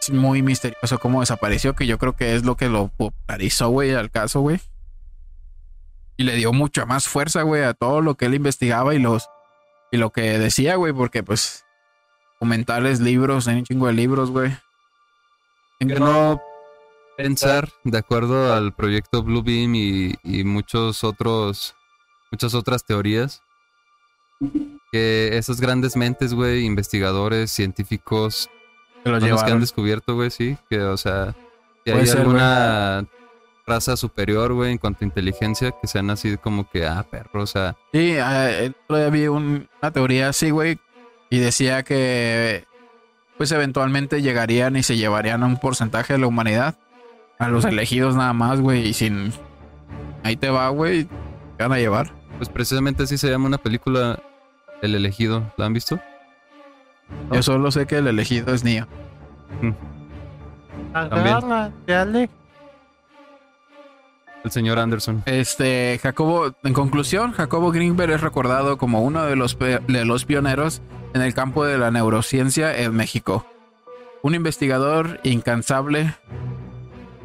Speaker 1: Es muy misterioso cómo desapareció, que yo creo que es lo que lo popularizó, güey, al caso, güey. Y le dio mucha más fuerza, güey, a todo lo que él investigaba y los. Y lo que decía, güey, porque pues. Documentales, libros, hay un chingo de libros, güey.
Speaker 3: ¿En qué no pensar, de acuerdo al proyecto Bluebeam y, y muchos otros, muchas otras teorías, que esas grandes mentes, güey, investigadores, científicos,
Speaker 1: Que lo
Speaker 3: son los que han descubierto, güey, sí, que, o sea, que hay
Speaker 1: ser,
Speaker 3: alguna raza superior, güey, en cuanto a inteligencia, que sean así como que, ah, perro, o sea,
Speaker 1: Sí, eh, día vi un- una teoría así, güey, y decía que pues eventualmente llegarían y se llevarían a un porcentaje de la humanidad, a los elegidos nada más, güey, y sin... Ahí te va, güey, te van a llevar.
Speaker 3: pues precisamente así se llama una película, El elegido, ¿la han visto?
Speaker 1: Yo solo sé que el elegido es.
Speaker 3: También. El señor Anderson.
Speaker 1: Este, Jacobo, en conclusión, Jacobo Greenberg es recordado como uno de los, de los pioneros en el campo de la neurociencia en México. Un investigador incansable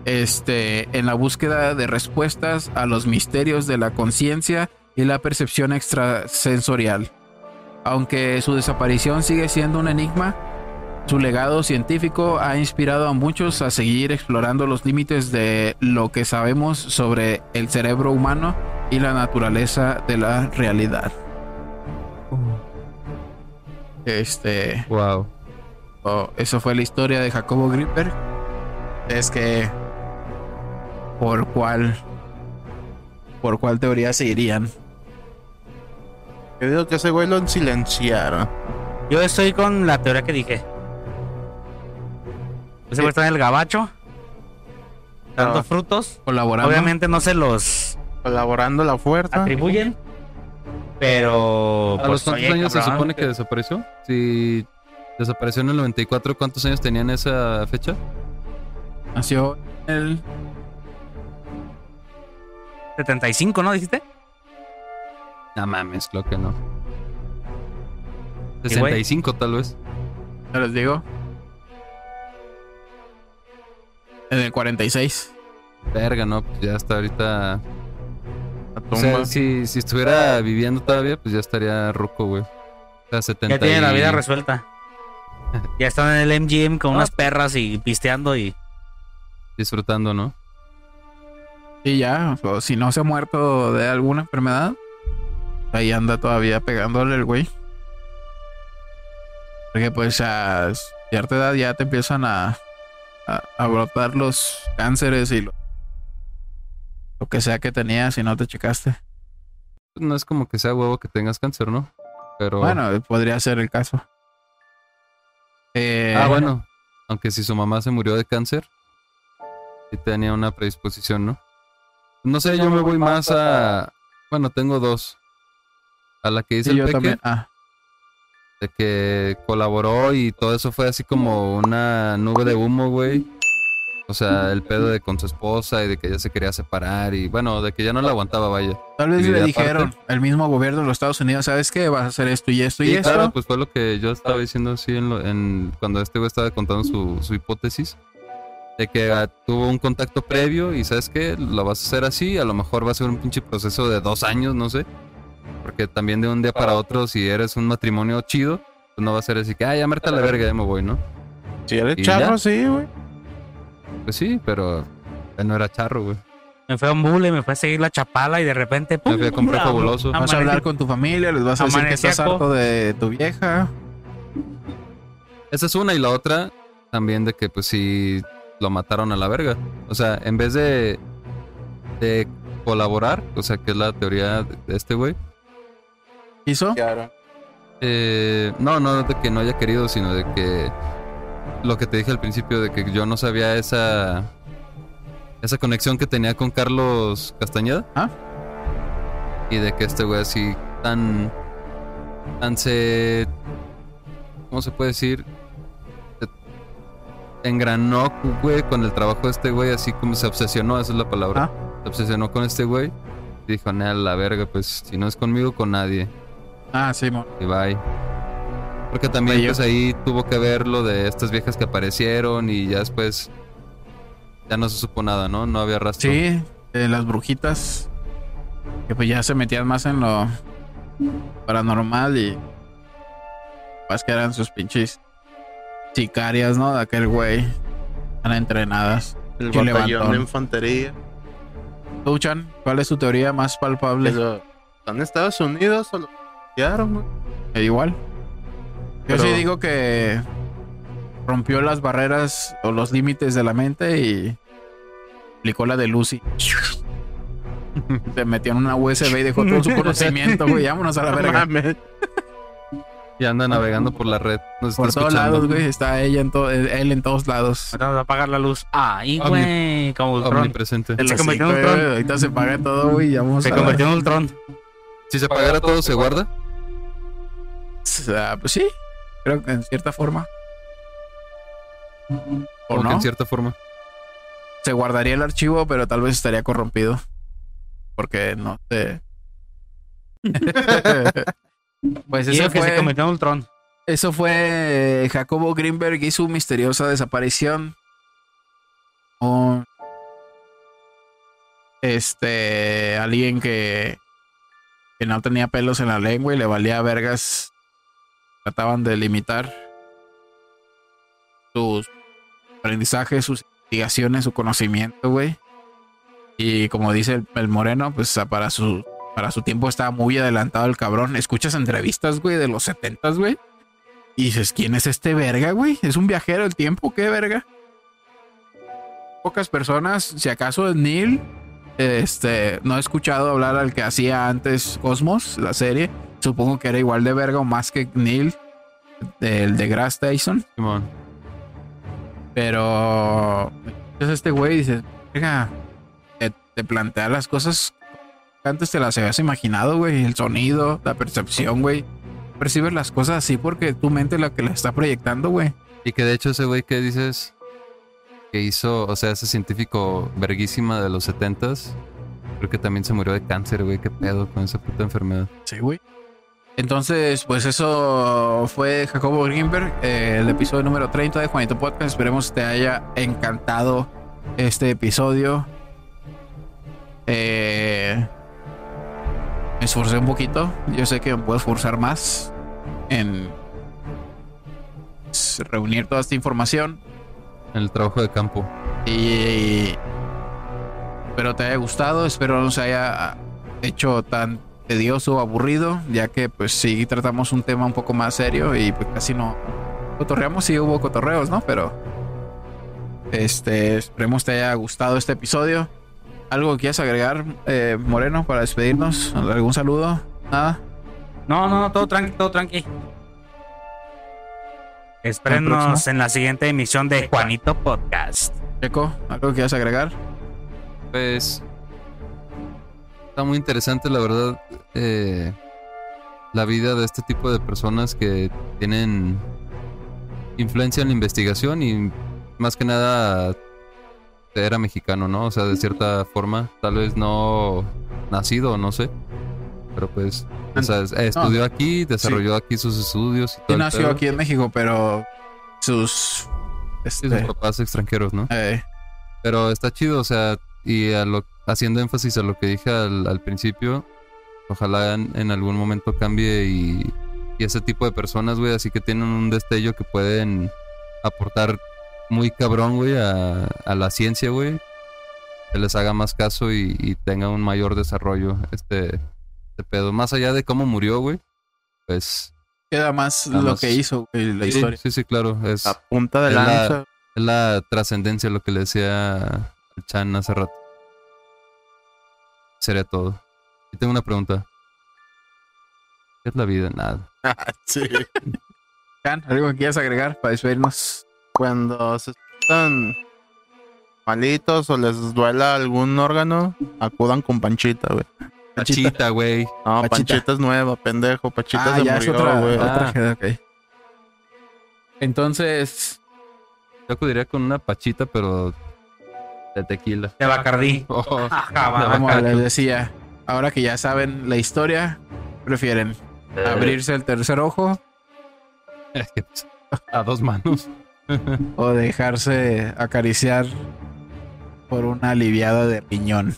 Speaker 1: este, en la búsqueda de respuestas a los misterios de la conciencia y la percepción extrasensorial. Aunque su desaparición sigue siendo un enigma, su legado científico ha inspirado a muchos a seguir explorando los límites de lo que sabemos sobre el cerebro humano y la naturaleza de la realidad. Este,
Speaker 3: Wow.
Speaker 1: oh, eso fue la historia de Jacobo Greenberg. Es que por cuál por cuál teoría se irían.
Speaker 2: Yo digo que ese güey lo silenciaron.
Speaker 4: Yo estoy con la teoría que dije. Ese güey está en el gabacho. Dando
Speaker 2: Ah.
Speaker 4: frutos.
Speaker 1: Colaborando.
Speaker 4: Obviamente no se los
Speaker 2: Colaborando la fuerza.
Speaker 4: atribuyen. Pero.
Speaker 3: ¿A los
Speaker 4: pues,
Speaker 3: cuántos
Speaker 4: oye,
Speaker 3: años se supone que desapareció? Si desapareció en el 94, ¿cuántos años tenían esa fecha?
Speaker 1: Nació el
Speaker 4: 75, ¿no? Dijiste.
Speaker 3: No mames, creo que no.
Speaker 4: Y, güey,
Speaker 3: 65 tal vez.
Speaker 1: Ya les digo. En el 46.
Speaker 3: Verga, no, pues ya está ahorita.
Speaker 2: La
Speaker 3: O sea, si, si estuviera viviendo todavía, pues ya estaría ruco, güey. O sea, 70
Speaker 4: ya tiene la vida resuelta. Ya están en el MGM con unas perras y pisteando y
Speaker 3: disfrutando, ¿no?
Speaker 1: Y ya, o si no se ha muerto de alguna enfermedad, ahí anda todavía pegándole el güey. Porque pues a cierta edad ya te empiezan a, a, a brotar los cánceres y lo, lo que sea que tenías si no te checaste.
Speaker 3: No es como que sea huevo que tengas cáncer, ¿no? Pero.
Speaker 1: Bueno, podría ser el caso. Eh,
Speaker 3: Ah, bueno. Aunque si su mamá se murió de cáncer, sí tenía una predisposición, ¿no? No sé, yo me voy más a. Bueno, tengo dos. A la que dice
Speaker 1: Sí,
Speaker 3: el
Speaker 1: yo
Speaker 3: Peque,
Speaker 1: también. Ah,
Speaker 3: que colaboró y todo eso fue así como una nube de humo, güey. O sea, el pedo de con su esposa y de que ella se quería separar y bueno, de que ya no la aguantaba, vaya.
Speaker 1: tal vez
Speaker 3: y
Speaker 1: le
Speaker 3: de
Speaker 1: dijeron, el mismo gobierno de los Estados Unidos, ¿sabes qué? Vas a hacer esto y esto y
Speaker 3: Sí,
Speaker 1: esto.
Speaker 3: claro, pues fue lo que yo estaba diciendo así en, lo- en- cuando este güey estaba contando su, su hipótesis. De que ah, tuvo un contacto previo y sabes qué, lo vas a hacer así, a lo mejor va a ser un pinche proceso de dos años, no sé. Porque también de un día para otro, si eres un matrimonio chido, pues no va a ser así que, ah, ya merte a la verga, ya me voy, ¿no?
Speaker 2: Si eres
Speaker 3: ¿Y
Speaker 2: charro,
Speaker 3: ya?
Speaker 2: sí, güey.
Speaker 3: Pues sí, pero él no era charro, güey.
Speaker 4: me fue a un bule, me fue a seguir la chapala y de repente.
Speaker 3: Me fui a comprar
Speaker 4: ¡pum!
Speaker 3: fabuloso.
Speaker 1: Vas a hablar con tu familia, les vas a decir que estás harto de tu vieja.
Speaker 3: Esa es una y la otra también de que pues sí lo mataron a la verga. O sea, en vez de, de colaborar, o sea, que es la teoría de de este güey.
Speaker 1: ¿Hizo?
Speaker 2: Claro.
Speaker 3: eh, no, no de que no haya querido, sino de que lo que te dije al principio, de que yo no sabía esa esa conexión que tenía con Carlos Castañeda.
Speaker 1: Ah.
Speaker 3: Y de que este güey así tan tan se ¿cómo se puede decir? Se engranó, güey, con el trabajo de este güey, así como se obsesionó, esa es la palabra. Se obsesionó con este güey. Y dijo, "Nah, la verga, pues si no es conmigo, con nadie.
Speaker 1: Ah, sí, mo-
Speaker 3: Y bye. Porque también,
Speaker 1: Bello.
Speaker 3: pues ahí tuvo que ver lo de estas viejas que aparecieron y ya después ya no se supo nada, ¿no? No había rastro.
Speaker 1: Sí, de las brujitas. Que pues ya se metían más en lo paranormal y. Pues que eran sus pinches sicarias, ¿no? De aquel güey. Están entrenadas.
Speaker 2: El batallón
Speaker 1: levantón.
Speaker 2: de infantería.
Speaker 1: ¿Tú, Chan, ¿cuál es tu teoría más palpable?
Speaker 2: Pero, ¿Están en Estados Unidos o güey?
Speaker 1: E igual. Yo sí digo que rompió las barreras o los límites de la mente y aplicó la de Lucy. Se metió en una USB y dejó todo su conocimiento, güey. Vámonos a la verga.
Speaker 3: Y anda navegando por la red. Nos está
Speaker 1: Por todos
Speaker 3: escuchando.
Speaker 1: lados, güey. Está ella en to- él en todos lados.
Speaker 4: Ahorita nos va a apagar la luz. Ahí,
Speaker 3: Omni-
Speaker 4: güey. Como Ultron.
Speaker 3: Omnipresente.
Speaker 4: Se convirtió en Ultron.
Speaker 1: Ahorita se paga todo, güey. Vamos
Speaker 4: Se convirtió en Ultron.
Speaker 3: Si se apagara todo, ¿se guarda?
Speaker 1: Pues sí. Creo que en cierta forma. ¿O
Speaker 3: Como que
Speaker 1: no?
Speaker 3: en cierta forma.
Speaker 1: se guardaría el archivo, pero tal vez estaría corrompido. Porque no sé. pues eso
Speaker 4: que se
Speaker 1: fue,
Speaker 4: convirtió en Ultron.
Speaker 1: eso fue Jacobo Greenberg y su misteriosa desaparición. Un- este, alguien que, que no tenía pelos en la lengua y le valía vergas. Trataban de limitar sus aprendizajes, sus investigaciones, su conocimiento, güey. Y como dice el, el moreno, pues para su, para su tiempo estaba muy adelantado el cabrón. Escuchas entrevistas, güey, de los setentas, güey. Y dices, ¿quién es este verga, güey? ¿Es un viajero del tiempo? ¿Qué verga? Pocas personas, si acaso Neil, este, no he escuchado hablar al que hacía antes Cosmos, la serie. Supongo que era igual de verga o más que Neil, del de Grass.
Speaker 3: Simón.
Speaker 1: Pero es este güey venga, te, te plantea las cosas que antes te las habías imaginado, güey. El sonido, la percepción, güey. Percibes las cosas así porque tu mente es la que la está proyectando, güey.
Speaker 3: Y que de hecho ese güey que dices que hizo, o sea, ese científico verguísima de los setentas, creo que también se murió de cáncer, güey. Qué pedo con esa puta enfermedad.
Speaker 1: Sí, güey. Entonces, pues eso fue Jacobo Greenberg, eh, el episodio número 30 de Juanito Podcast. Esperemos te haya encantado este episodio. Eh, me esforcé un poquito. Yo sé que me puedo esforzar más en reunir toda esta información.
Speaker 3: En el trabajo de campo.
Speaker 1: Y espero te haya gustado. Espero no se haya hecho tan tedioso o aburrido, ya que pues sí tratamos un tema un poco más serio y pues casi no cotorreamos, sí hubo cotorreos, ¿no? Pero este, esperemos te haya gustado este episodio. ¿Algo que quieras agregar, eh, Moreno, para despedirnos? ¿Algún saludo? ¿Nada?
Speaker 4: No, no, no, todo tranqui, todo tranqui. Espérenos en la siguiente emisión de Juanito Podcast.
Speaker 1: Checo, ¿algo que quieras agregar?
Speaker 3: Pues está muy interesante, la verdad, eh, la vida de este tipo de personas que tienen influencia en la investigación y más que nada era mexicano, ¿no? O sea, de cierta forma, tal vez no nacido, no sé. Pero pues, o sea, estudió aquí, desarrolló aquí sus estudios.
Speaker 1: Y, nació aquí en México, pero sus...
Speaker 3: Este... sus papás extranjeros, ¿no? Eh. Pero está chido, o sea, y a lo, haciendo énfasis a lo que dije al, principio, ojalá en, algún momento cambie y, ese tipo de personas, güey, así que tienen un destello que pueden aportar muy cabrón, güey, a, la ciencia, güey, que les haga más caso y, y tenga un mayor desarrollo este, este, pedo. Más allá de cómo murió, güey, pues...
Speaker 1: Queda más lo que hizo, la historia.
Speaker 3: Sí, sí, claro. Es,
Speaker 2: la punta de lanza.
Speaker 3: es la trascendencia, lo que le decía Chan hace rato. Sería todo. Y tengo una pregunta. ¿Qué es la vida? Nada.
Speaker 2: sí.
Speaker 1: Chan, ¿algo que quieras agregar para despedirnos?
Speaker 2: Cuando se están malitos o les duela algún órgano, acudan con Panchita, güey.
Speaker 3: Pachita, güey.
Speaker 2: No, Panchita es nueva, pendejo. Panchita ah, se murió, güey.
Speaker 1: Ah. Entonces...
Speaker 3: Yo acudiría con una pachita, pero de tequila.
Speaker 4: De Bacardí.
Speaker 1: Oh, como les decía, ahora que ya saben la historia, prefieren eh. abrirse el tercer ojo.
Speaker 3: A dos manos.
Speaker 1: o dejarse acariciar por una aliviada de piñón.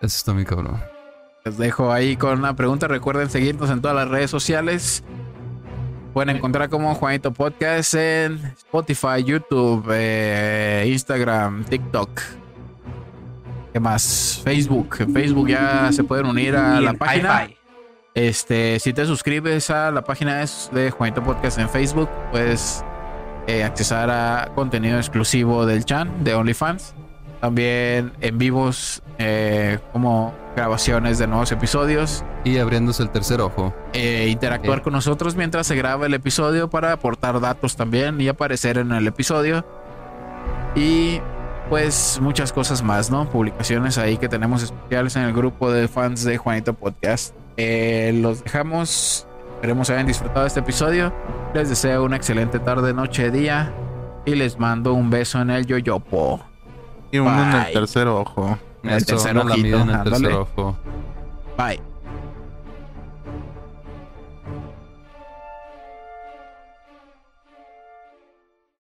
Speaker 3: Eso está muy cabrón.
Speaker 1: Les dejo ahí con una pregunta. Recuerden seguirnos en todas las redes sociales. Pueden encontrar como Juanito Podcast en Spotify, YouTube, eh, Instagram, TikTok. ¿Qué más? Facebook. En Facebook ya se pueden unir a la página. Este, si te suscribes a la página de Juanito Podcast en Facebook, puedes eh, accesar a contenido exclusivo del chan de OnlyFans. También en vivos eh, como grabaciones de nuevos episodios.
Speaker 3: Y abriéndose el tercer ojo.
Speaker 1: Eh, interactuar con nosotros mientras se graba el episodio para aportar datos también y aparecer en el episodio. Y pues muchas cosas más, ¿no? Publicaciones ahí que tenemos especiales en el grupo de fans de Juanito Podcast. Eh, los dejamos. Esperemos hayan disfrutado este episodio. Les deseo una excelente tarde, noche, día. Y les mando un beso en el yoyopo.
Speaker 2: Y uno en el tercer ojo.
Speaker 3: En el tercer, en el tercer ojo.
Speaker 1: Bye.